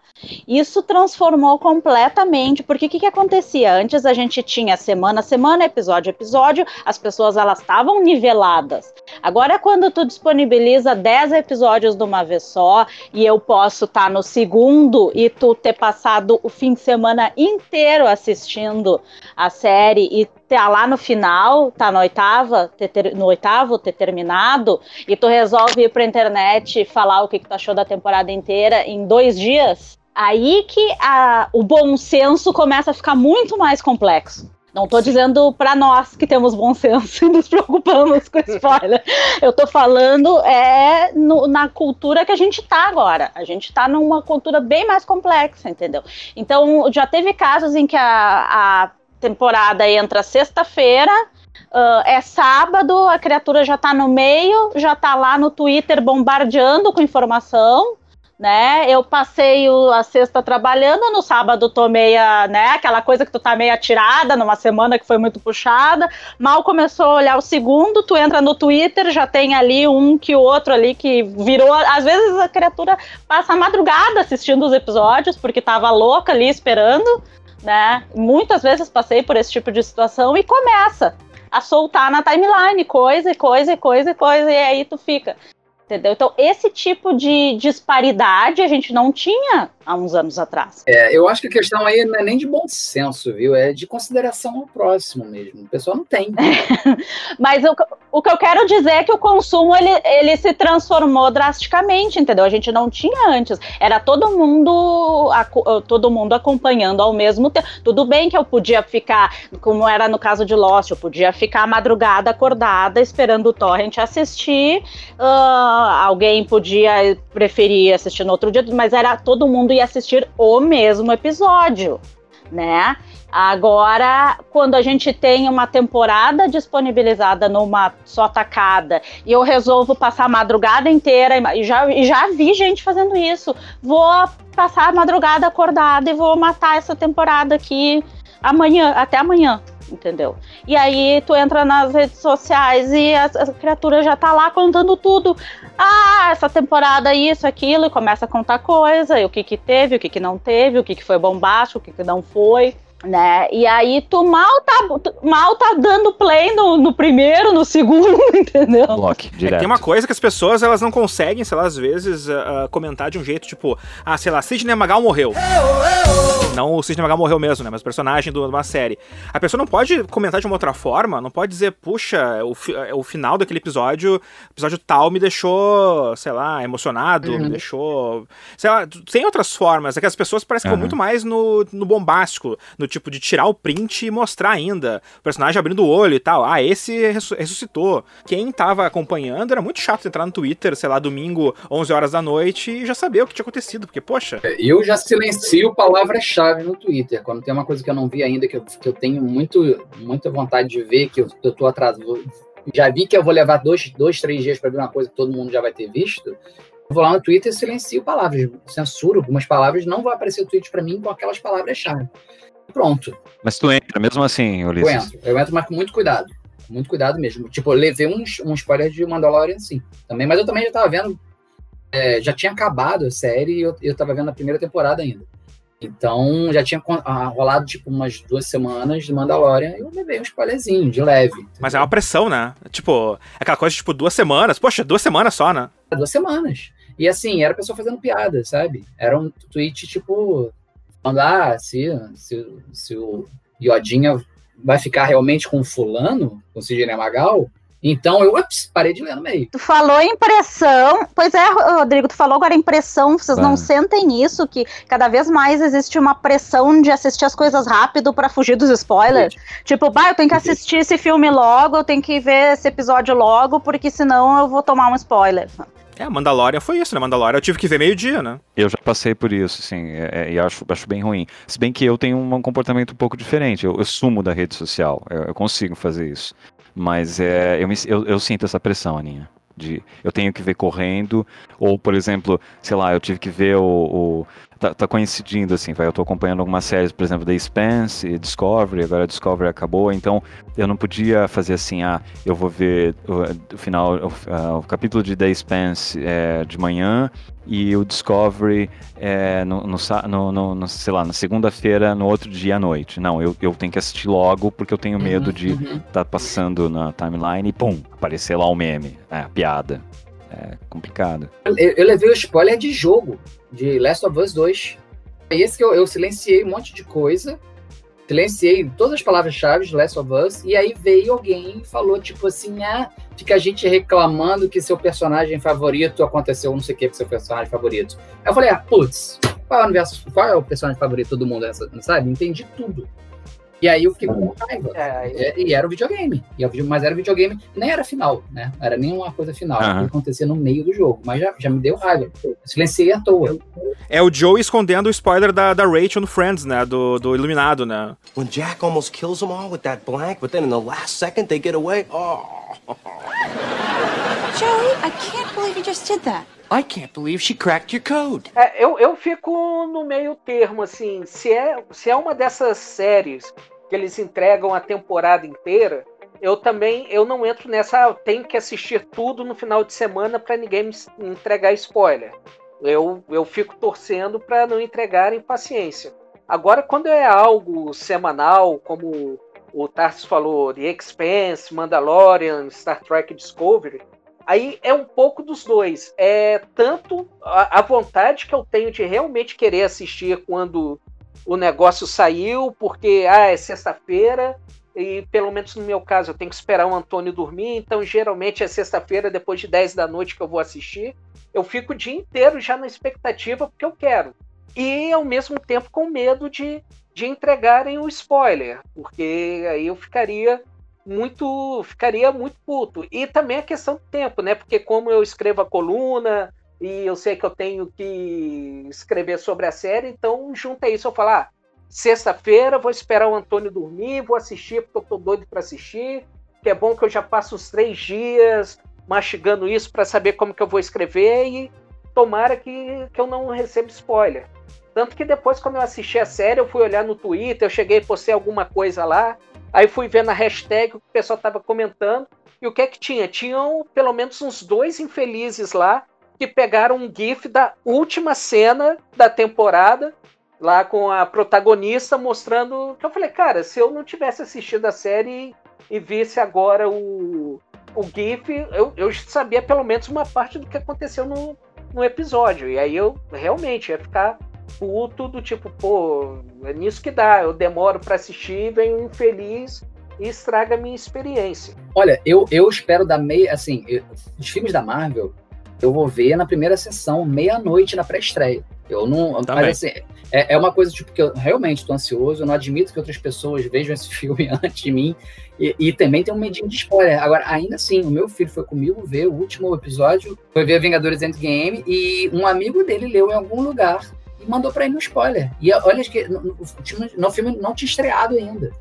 Isso transformou completamente, porque o que, que acontecia? Antes a gente tinha semana a semana, episódio a episódio, as pessoas elas estavam niveladas. Agora, quando tu disponibiliza 10 episódios de uma vez só, e eu posso estar tá no segundo e tu ter passado o fim de semana inteiro assistindo a série e tá lá no final, tá no oitava, ter, no oitavo, ter terminado, e tu resolve ir pra internet falar o que, que tu achou da temporada inteira em dois dias, aí que a, o bom senso começa a ficar muito mais complexo. Não estou dizendo para nós que temos bom senso e nos preocupamos com spoiler. Eu estou falando é no, na cultura que a gente está agora. A gente está numa cultura bem mais complexa, entendeu? Então, já teve casos em que a, a temporada entra sexta-feira, uh, é sábado, a criatura já está no meio, já está lá no Twitter bombardeando com informação né? Eu passei a sexta trabalhando, no sábado tô meia, né? Aquela coisa que tu tá meio atirada numa semana que foi muito puxada. Mal começou a olhar o segundo, tu entra no Twitter, já tem ali um que o outro ali que virou. Às vezes a criatura passa a madrugada assistindo os episódios, porque tava louca ali esperando, né? Muitas vezes passei por esse tipo de situação e começa a soltar na timeline coisa coisa coisa coisa, e aí tu fica Entendeu? Então, esse tipo de disparidade a gente não tinha há uns anos atrás. É, eu acho que a questão aí não é nem de bom senso, viu? É de consideração ao próximo mesmo. O pessoal não tem. Mas o, o que eu quero dizer é que o consumo ele, ele se transformou drasticamente, entendeu? A gente não tinha antes. Era todo mundo todo mundo acompanhando ao mesmo tempo. Tudo bem que eu podia ficar, como era no caso de Lost, eu podia ficar madrugada acordada esperando o torrent assistir. Uh, alguém podia preferir assistir no outro dia, mas era todo mundo ia assistir o mesmo episódio, né? Agora, quando a gente tem uma temporada disponibilizada numa só tacada e eu resolvo passar a madrugada inteira, e já, e já vi gente fazendo isso, vou passar a madrugada acordada e vou matar essa temporada aqui amanhã, até amanhã entendeu? E aí tu entra nas redes sociais e a, a, criatura já tá lá contando tudo. Ah, essa temporada isso, aquilo, e começa a contar coisa, e o que que teve, o que que não teve, o que que foi bombástico, o que que não foi né? E aí tu mal tá, mal tá dando play no, no primeiro, no segundo, entendeu? Block, direto. É, tem uma coisa que as pessoas elas não conseguem, sei lá, às vezes uh, comentar de um jeito tipo, ah, sei lá, Sidney Magal morreu. Não o Sidney Magal morreu mesmo, né? Mas o personagem de uma série. A pessoa não pode comentar de uma outra forma, não pode dizer, puxa, o, fi o final daquele episódio, episódio tal me deixou, sei lá, emocionado, uhum. me deixou. Sei lá, tem outras formas. É que as pessoas parecem uhum. que vão muito mais no, no bombástico, no tipo, de tirar o print e mostrar ainda. O personagem abrindo o olho e tal. Ah, esse ressuscitou. Quem tava acompanhando era muito chato entrar no Twitter, sei lá, domingo, 11 horas da noite e já saber o que tinha acontecido, porque, poxa. É, eu já silencio palavras-chave no Twitter. Quando tem uma coisa que eu não vi ainda, que eu, que eu tenho muito, muita vontade de ver, que eu, eu tô atrasado. Já vi que eu vou levar dois, dois três dias para ver uma coisa que todo mundo já vai ter visto. Vou lá no Twitter e silencio palavras, censuro algumas palavras, não vai aparecer o tweet para mim com aquelas palavras-chave pronto. Mas tu entra mesmo assim, Ulisses? Eu entro, eu entro, mas com muito cuidado. Muito cuidado mesmo. Tipo, eu levei um, um spoiler de Mandalorian, sim. Também, mas eu também já tava vendo. É, já tinha acabado a série e eu, eu tava vendo a primeira temporada ainda. Então, já tinha ah, rolado, tipo, umas duas semanas de Mandalorian e eu levei um spoilerzinho, de leve. Entendeu? Mas é uma pressão, né? Tipo, aquela coisa, tipo, duas semanas. Poxa, duas semanas só, né? Duas semanas. E assim, era a pessoa fazendo piada, sabe? Era um tweet, tipo, falando, ah, se, se, se o Iodinha vai ficar realmente com fulano, com o Sidney Magal, então eu ups, parei de ler no meio. Tu falou impressão, pois é, Rodrigo, tu falou agora impressão, vocês não sentem isso, que cada vez mais existe uma pressão de assistir as coisas rápido para fugir dos spoilers? Tipo, bah, eu tenho que assistir esse filme logo, eu tenho que ver esse episódio logo, porque senão eu vou tomar um spoiler. É, Mandalorian foi isso, né? Mandalorian eu tive que ver meio-dia, né? Eu já passei por isso, sim, é, é, e acho, acho bem ruim. Se bem que eu tenho um comportamento um pouco diferente, eu, eu sumo da rede social, eu, eu consigo fazer isso. Mas é, eu, me, eu, eu sinto essa pressão, Aninha. De, eu tenho que ver correndo, ou por exemplo, sei lá, eu tive que ver o, o tá, tá, coincidindo, assim, vai, eu tô acompanhando algumas séries, por exemplo, The Spence e Discovery, agora a Discovery acabou, então eu não podia fazer assim, ah, eu vou ver o, o final, o, uh, o, capítulo de The Spence é, de manhã e o Discovery é, no, no, no, no sei lá, na segunda-feira, no outro dia à noite. Não, eu, eu tenho que assistir logo porque eu tenho medo uhum, de estar uhum. tá passando na timeline e pum, aparecer lá o meme, é, a piada. É complicado. Eu, eu levei o spoiler de jogo de Last of Us 2. É esse que eu, eu silenciei um monte de coisa, silenciei todas as palavras-chave de Last of Us, e aí veio alguém e falou, tipo assim, ah, fica a gente reclamando que seu personagem favorito aconteceu não sei o que com seu personagem favorito. Aí eu falei, ah, putz, qual é o universo, qual é o personagem favorito todo mundo, sabe? Entendi tudo. E aí eu fiquei com raiva. É, e era o videogame. Mas era o videogame, nem era final, né? Não era nenhuma coisa final. Uhum. acontecia no meio do jogo. Mas já, já me deu raiva. Eu silenciei à toa. É o Joe escondendo o spoiler da, da Rachel no Friends, né? Do, do Iluminado, né? When Jack almost kills them all with that blank, but then in the last second they get away. Oh. Joey, I can't believe you just did that. I can't believe she cracked your code. É, eu, eu fico no meio termo, assim. Se é, se é uma dessas séries que eles entregam a temporada inteira, eu também eu não entro nessa. Eu tenho que assistir tudo no final de semana para ninguém me entregar spoiler. Eu, eu fico torcendo para não entregarem paciência. Agora, quando é algo semanal, como o Tarsis falou, The Expanse, Mandalorian, Star Trek Discovery, Aí é um pouco dos dois. É tanto a, a vontade que eu tenho de realmente querer assistir quando o negócio saiu, porque ah, é sexta-feira, e pelo menos no meu caso eu tenho que esperar o Antônio dormir, então geralmente é sexta-feira, depois de 10 da noite que eu vou assistir. Eu fico o dia inteiro já na expectativa porque eu quero. E ao mesmo tempo com medo de, de entregarem o spoiler, porque aí eu ficaria muito ficaria muito puto. E também a questão do tempo, né? Porque como eu escrevo a coluna e eu sei que eu tenho que escrever sobre a série, então junta isso, eu falar, ah, sexta-feira vou esperar o Antônio dormir, vou assistir porque eu tô doido para assistir, que é bom que eu já passo uns três dias mastigando isso para saber como que eu vou escrever e tomara que, que eu não receba spoiler. Tanto que depois, quando eu assisti a série, eu fui olhar no Twitter, eu cheguei a postei alguma coisa lá, Aí fui ver na hashtag o que o pessoal estava comentando. E o que é que tinha? Tinham pelo menos uns dois infelizes lá que pegaram um GIF da última cena da temporada, lá com a protagonista mostrando. Que eu falei, cara, se eu não tivesse assistido a série e visse agora o, o GIF, eu, eu sabia pelo menos uma parte do que aconteceu no, no episódio. E aí eu realmente ia ficar puto do tipo, pô, é nisso que dá, eu demoro para assistir, venho infeliz e estraga a minha experiência. Olha, eu, eu espero dar meia, assim, eu, os filmes da Marvel, eu vou ver na primeira sessão, meia-noite na pré-estreia. Eu não. Também. Mas assim, é, é uma coisa tipo que eu realmente estou ansioso. Eu não admito que outras pessoas vejam esse filme antes de mim. E, e, também tem um medinho de spoiler. Agora, ainda assim, o meu filho foi comigo ver o último episódio, foi ver Vingadores Endgame, e um amigo dele leu em algum lugar e mandou para ele um spoiler. E olha que no, no, filme não tinha estreado ainda.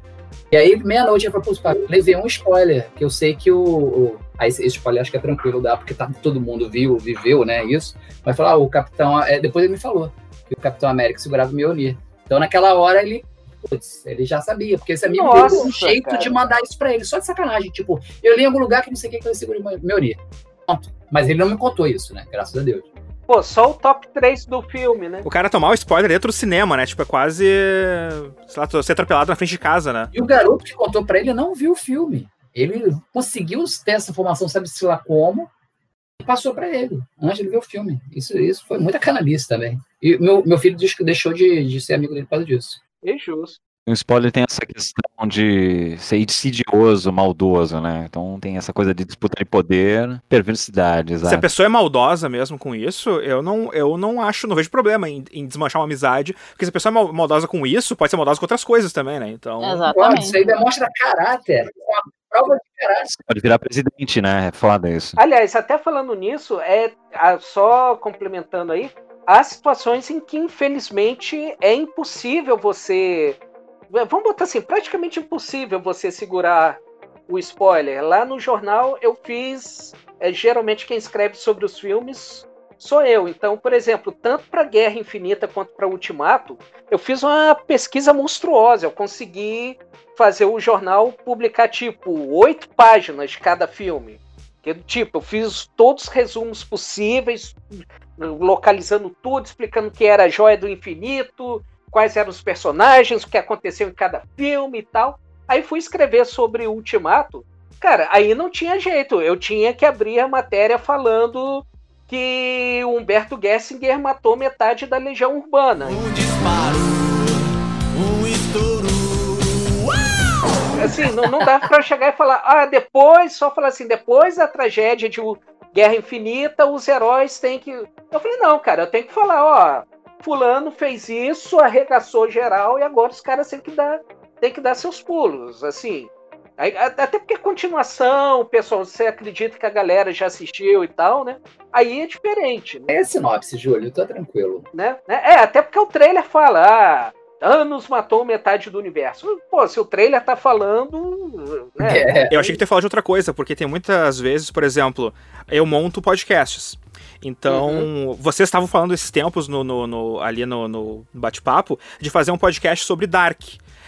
E aí, meia-noite, ele falou, pô, levei um spoiler, que eu sei que o. o aí esse spoiler acho que é tranquilo dar, porque tá, todo mundo viu, viveu, né? Isso. Mas falar, ah, o Capitão. É, depois ele me falou que o Capitão América segurava o Mjolnir. Então, naquela hora, ele. Putz, ele já sabia, porque esse amigo Nossa, deu um jeito cara. de mandar isso pra ele, só de sacanagem. Tipo, eu li em algum lugar que não sei o que, que ele segura o Mjolnir. Pronto. Mas ele não me contou isso, né? Graças a Deus. Pô, só o top 3 do filme, né? O cara tomar o spoiler dentro do cinema, né? Tipo, é quase. Sei lá, ser atropelado na frente de casa, né? E o garoto que contou pra ele não viu o filme. Ele conseguiu ter essa informação, sabe-se lá como, e passou para ele, antes de ver o filme. Isso, isso foi muita canalice também. E meu, meu filho deixou de, de ser amigo dele por causa disso. É justo. O spoiler tem essa questão de ser insidioso, maldoso, né? Então tem essa coisa de disputa de poder, perversidade. Se a pessoa é maldosa mesmo com isso, eu não, eu não acho, não vejo problema em, em desmanchar uma amizade, porque se a pessoa é maldosa com isso, pode ser maldosa com outras coisas também, né? Então. Exatamente. Isso aí demonstra caráter. Prova de caráter. Pode virar presidente, né? É foda isso. Aliás, até falando nisso, é só complementando aí, há situações em que, infelizmente, é impossível você vamos botar assim, praticamente impossível você segurar o spoiler. Lá no jornal eu fiz, é, geralmente quem escreve sobre os filmes sou eu. Então, por exemplo, tanto para Guerra Infinita quanto para Ultimato, eu fiz uma pesquisa monstruosa. Eu consegui fazer o jornal publicar tipo oito páginas de cada filme. Que, tipo, eu fiz todos os resumos possíveis, localizando tudo, explicando que era a joia do infinito, quais eram os personagens, o que aconteceu em cada filme e tal. Aí fui escrever sobre o Ultimato. Cara, aí não tinha jeito. Eu tinha que abrir a matéria falando que Humberto Gessinger matou metade da Legião Urbana. Um disparo, um estouro. Assim, não, não dá pra chegar e falar, ah, depois, só falar assim, depois da tragédia de Guerra Infinita, os heróis têm que. Eu falei, não, cara, eu tenho que falar, ó, fulano fez isso, arregaçou geral e agora os caras têm que dar, têm que dar seus pulos, assim. Até porque continuação, pessoal, você acredita que a galera já assistiu e tal, né? Aí é diferente. Né? É sinopse, Júlio, tô tranquilo. Né? É, até porque o trailer fala, ah, Thanos matou metade do universo. Pô, se o trailer tá falando. Né? É. Eu achei que tu ia falar de outra coisa, porque tem muitas vezes, por exemplo, eu monto podcasts. Então, uhum. vocês estavam falando esses tempos no, no, no ali no, no bate-papo de fazer um podcast sobre Dark.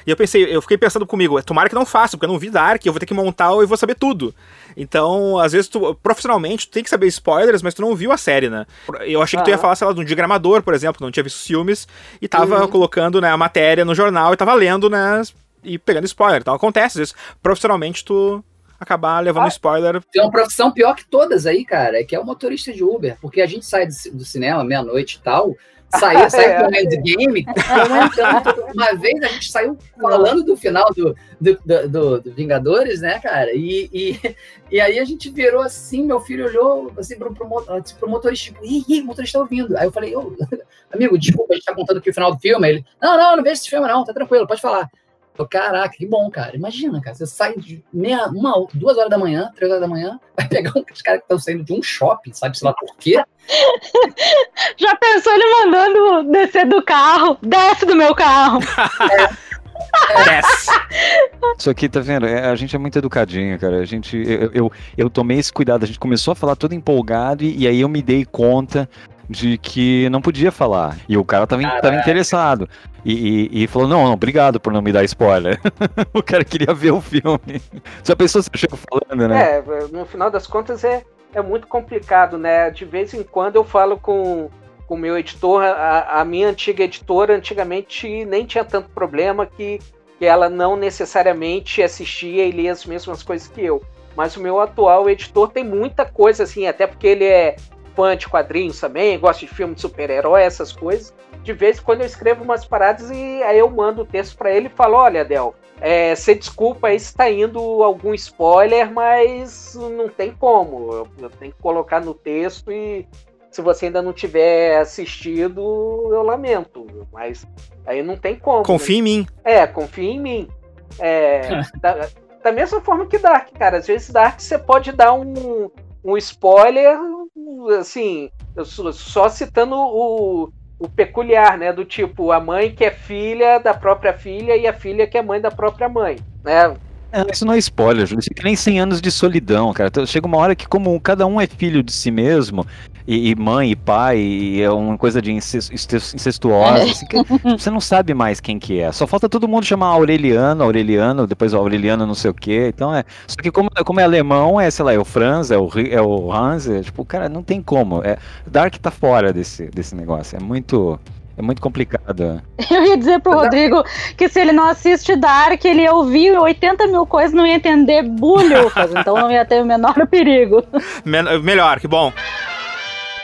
E eu pensei, eu fiquei pensando comigo, tomara que não faça, porque eu não vi Dark, eu vou ter que montar e vou saber tudo. Então, às vezes, tu, profissionalmente, tu tem que saber spoilers, mas tu não viu a série, né? Eu achei que tu ia falar, sei lá, de um diagramador, por exemplo, não tinha visto os filmes, e tava uhum. colocando né, a matéria no jornal e tava lendo, né? E pegando spoiler. Então acontece, vezes, profissionalmente tu acabar levando Ah. spoiler. Tem uma profissão pior que todas aí, cara, que é o motorista de Uber, porque a gente sai do cinema meia-noite e tal, sai, sai É. com o endgame, comentando. Uma vez a gente saiu falando do final do, do, do- do- do Vingadores, né, cara? E, e, e aí a gente virou assim, meu filho olhou assim pro, pro, pro motorista, tipo, ih, ih, o motorista tá ouvindo. Aí eu falei, amigo, desculpa, a gente tá contando aqui o final do filme. Aí ele, não, não, não vejo esse filme, não, tá tranquilo, pode falar. Eu, Caraca, que bom, cara. Imagina, cara. Você sai de meia, uma, duas horas da manhã, três horas da manhã, vai pegar um, os caras que estão saindo de um shopping, sabe, sei lá por quê. Já pensou ele mandando descer do carro? Desce do meu carro. Desce. Isso aqui, tá vendo? É, a gente é muito educadinho, cara. A gente, eu, eu, eu tomei esse cuidado. A gente começou a falar todo empolgado e, e aí eu me dei conta de que não podia falar. E o cara tava, tava interessado. E, e- e falou: não, não, obrigado por não me dar spoiler. o cara queria ver o filme. Já pensou se eu chego falando, né? É, no final das contas é, é muito complicado, né? De vez em quando eu falo com com o meu editor, a, a minha antiga editora antigamente nem tinha tanto problema que, que ela não necessariamente assistia e lia as mesmas coisas que eu. Mas o meu atual editor tem muita coisa assim, até porque ele é fã de quadrinhos também, gosta de filme de super-herói, essas coisas. De vez em quando eu escrevo umas paradas e aí eu mando o texto para ele e falo: Olha, Del, é, você desculpa aí se tá indo algum spoiler, mas não tem como. Eu, eu tenho que colocar no texto e se você ainda não tiver assistido, eu lamento. Mas aí não tem como. Confia em mim. É, confia em mim. É, da, da mesma forma que Dark, cara. Às vezes Dark você pode dar um, um spoiler, assim, só citando o, o peculiar, né? Do tipo, a mãe que é filha da própria filha e a filha que é mãe da própria mãe, né? É, isso não é spoiler, Júlio. Isso é que nem 100 anos de solidão, cara. Então, chega uma hora que, como cada um é filho de si mesmo, e, e mãe e pai, e é uma coisa de incest- incest- incestuosa, assim, que você não sabe mais quem que é. Só falta todo mundo chamar Aureliano, Aureliano, depois o Aureliano não sei o quê. Então é. Só que como, como é alemão, é, sei lá, é o Franz, é o, é o Hans, é, tipo, cara, não tem como. É, Dark tá fora desse, desse negócio. É muito. É muito complicado. Eu ia dizer pro Rodrigo que se ele não assiste Dark, ele ia ouvir 80 mil coisas e não ia entender bulhufas, então não ia ter o menor perigo. Men- melhor, que bom.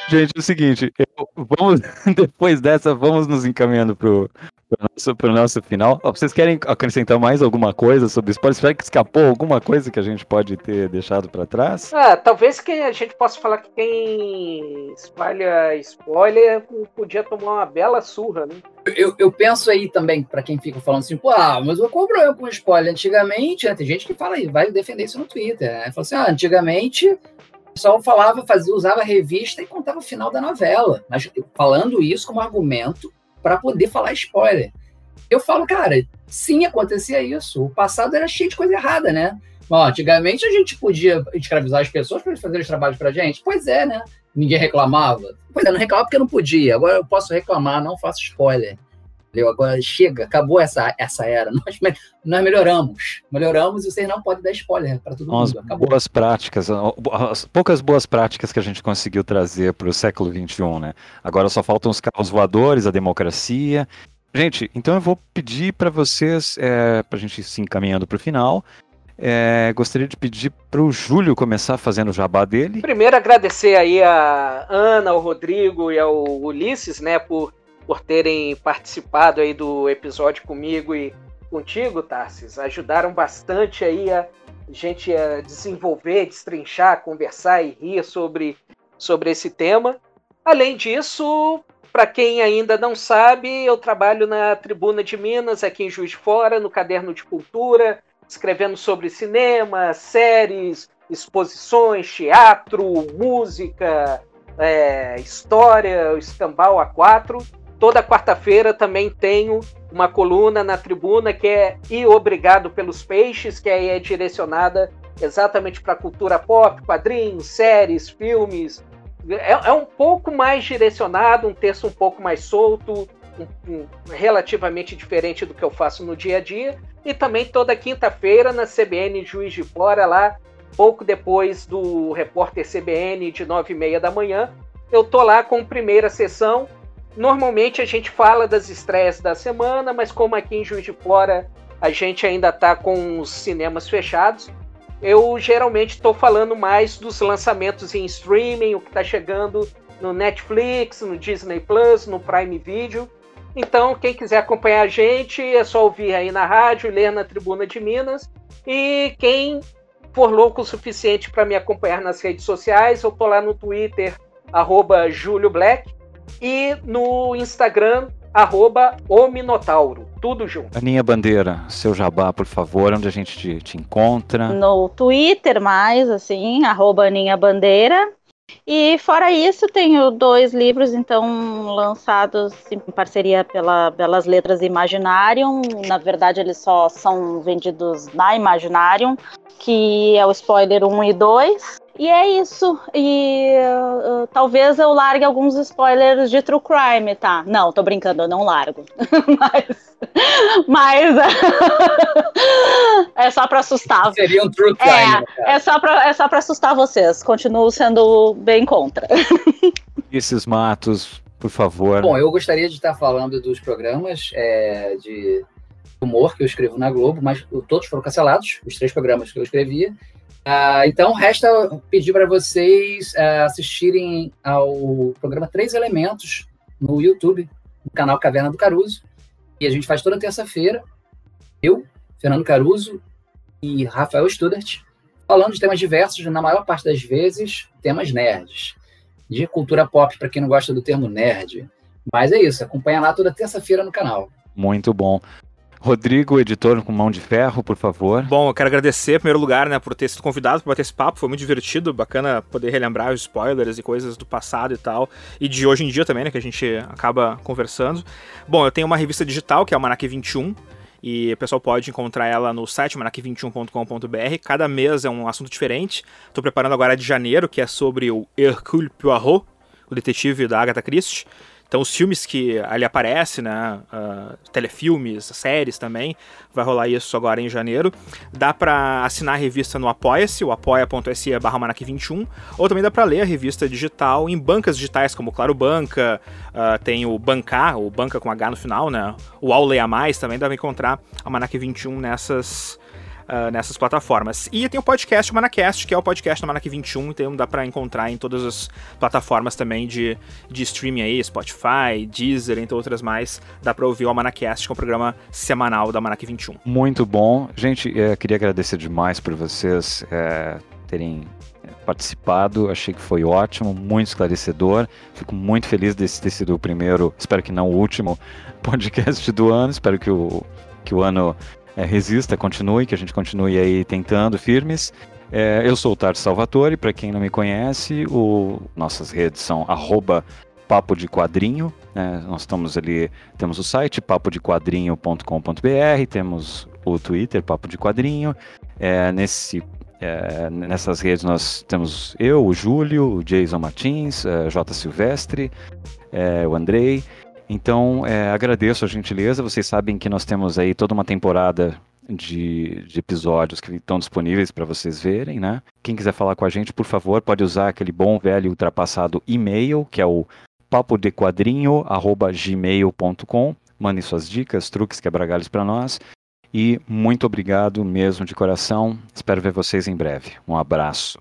Gente, é o seguinte, eu- vamos, depois dessa, vamos nos encaminhando pro, pro, nosso, pro nosso final. Vocês querem acrescentar mais alguma coisa sobre spoiler? Será que escapou alguma coisa que a gente pode ter deixado pra trás? Ah, talvez que a gente possa falar que quem espalha spoiler podia tomar uma bela surra, né? Eu, eu penso aí também, pra quem fica falando assim, pô, ah, mas qual o problema com spoiler? Antigamente, né, tem gente que fala aí, vai defender isso no Twitter. Né? Fala assim, ah, antigamente o pessoal falava, fazia, usava revista e contava o final da novela. Mas falando isso como argumento para poder falar spoiler. Eu falo, cara, sim, acontecia isso. O passado era cheio de coisa errada, né? Bom, antigamente a gente podia escravizar as pessoas para eles fazerem os trabalhos pra gente. Pois é, né? Ninguém reclamava. Pois é, não reclamava porque não podia. Agora eu posso reclamar, não faço spoiler. Entendeu? Agora chega, acabou essa, essa era. Nós, nós melhoramos. Melhoramos e vocês não podem dar spoiler para todo As mundo. Acabou. boas práticas, as poucas boas práticas que a gente conseguiu trazer para o século XXI, né? Agora só faltam os carros voadores, a democracia. Gente, então eu vou pedir para vocês, é, para a gente se encaminhando para o final, é, gostaria de pedir para o Júlio começar fazendo o jabá dele. Primeiro agradecer aí a Ana, ao Rodrigo e ao Ulisses, né, por, por terem participado aí do episódio comigo e contigo, Tarsis. Ajudaram bastante aí a gente a desenvolver, destrinchar, conversar e rir sobre, sobre esse tema. Além disso, para quem ainda não sabe, eu trabalho na Tribuna de Minas, aqui em Juiz de Fora, no Caderno de Cultura, escrevendo sobre cinema, séries, exposições, teatro, música, é, história, o escambau A4. Toda quarta-feira também tenho uma coluna na tribuna que é E Obrigado pelos Peixes, que aí é direcionada exatamente para cultura pop, quadrinhos, séries, filmes. É, é um pouco mais direcionado, um texto um pouco mais solto, um, um, relativamente diferente do que eu faço no dia a dia. E também toda quinta-feira na CBN Juiz de Fora, lá pouco depois do repórter CBN de 9 e meia da manhã. Eu tô lá com primeira sessão. Normalmente a gente fala das estreias da semana, mas como aqui em Juiz de Fora a gente ainda tá com os cinemas fechados, eu geralmente estou falando mais dos lançamentos em streaming, o que está chegando no Netflix, no Disney Plus, no Prime Video. Então, quem quiser acompanhar a gente, é só ouvir aí na rádio, ler na Tribuna de Minas. E quem for louco o suficiente para me acompanhar nas redes sociais, eu tô lá no Twitter, arroba Black, e no Instagram, arroba o Minotauro. Tudo junto. Aninha Bandeira, seu jabá, por favor, onde a gente te, te encontra? No Twitter, mais assim, arroba Aninha Bandeira. E fora isso, tenho dois livros, então, lançados em parceria pela Belas Letras Imaginarium. Na verdade, eles só são vendidos na Imaginarium, que é o spoiler 1 e 2. E é isso. E uh, talvez eu largue alguns spoilers de True Crime, tá? Não, tô brincando, eu não largo. mas. Mas. é só pra assustar. Seria um True Crime. É, é, só pra, é só pra assustar vocês. Continuo sendo bem contra. Esses matos, por favor. Bom, eu gostaria de estar falando dos programas é, de humor que eu escrevo na Globo, mas todos foram cancelados, os três programas que eu escrevia. Uh, então, resta pedir para vocês uh, assistirem ao programa Três Elementos no YouTube, no canal Caverna do Caruso. E a gente faz toda terça-feira, eu, Fernando Caruso e Rafael Studart, falando de temas diversos, na maior parte das vezes, temas nerds. De cultura pop, para quem não gosta do termo nerd. Mas é isso, acompanha lá toda terça-feira no canal. Muito bom. Rodrigo, editor com mão de ferro, por favor. Bom, eu quero agradecer, em primeiro lugar, né, por ter sido convidado para bater esse papo. Foi muito divertido, bacana poder relembrar os spoilers e coisas do passado e tal. E de hoje em dia também, né, que a gente acaba conversando. Bom, eu tenho uma revista digital, que é o Manac 21. E o pessoal pode encontrar ela no site manac21.com.br. Cada mês é um assunto diferente. Estou preparando agora de janeiro, que é sobre o Hercule Poirot, o detetive da Agatha Christie. Então, os filmes que ali aparecem, né? Uh, telefilmes, séries também, vai rolar isso agora em janeiro. Dá para assinar a revista no Apoia-se, o apoia.se barra 21 ou também dá para ler a revista digital em bancas digitais como Claro Banca, uh, tem o Bancar, o Banca com H no final, né? O Auleia Mais também dá pra encontrar a Manac 21 nessas uh, nessas plataformas. E tem o podcast Manacast, que é o podcast da Manac 21, então dá para encontrar em todas as plataformas também de, de streaming aí, Spotify, Deezer, entre outras mais. Dá para ouvir o Manacast, que é o programa semanal da Manac 21. Muito bom. Gente, é, queria agradecer demais por vocês é, terem participado, achei que foi ótimo, muito esclarecedor. Fico muito feliz de ter sido o primeiro, espero que não o último podcast do ano. Espero que o, que o ano é, resista, continue, que a gente continue aí tentando firmes. É, eu sou o Tarso Salvatore, para quem não me conhece, o, nossas redes são arroba papo de quadrinho, né? nós estamos ali, temos o site papodequadrinho.com.br, temos o Twitter Papo de Quadrinho, é, nesse é, nessas redes nós temos eu, o Júlio, o Jason Martins, é, J. Silvestre, é, o Andrei. Então, é, agradeço a gentileza. Vocês sabem que nós temos aí toda uma temporada de, de episódios que estão disponíveis para vocês verem, né? Quem quiser falar com a gente, por favor, pode usar aquele bom velho ultrapassado e-mail, que é o papodequadrinho@gmail.com. Mandem suas dicas, truques, quebra-galhos para nós. E muito obrigado mesmo de coração. Espero ver vocês em breve. Um abraço.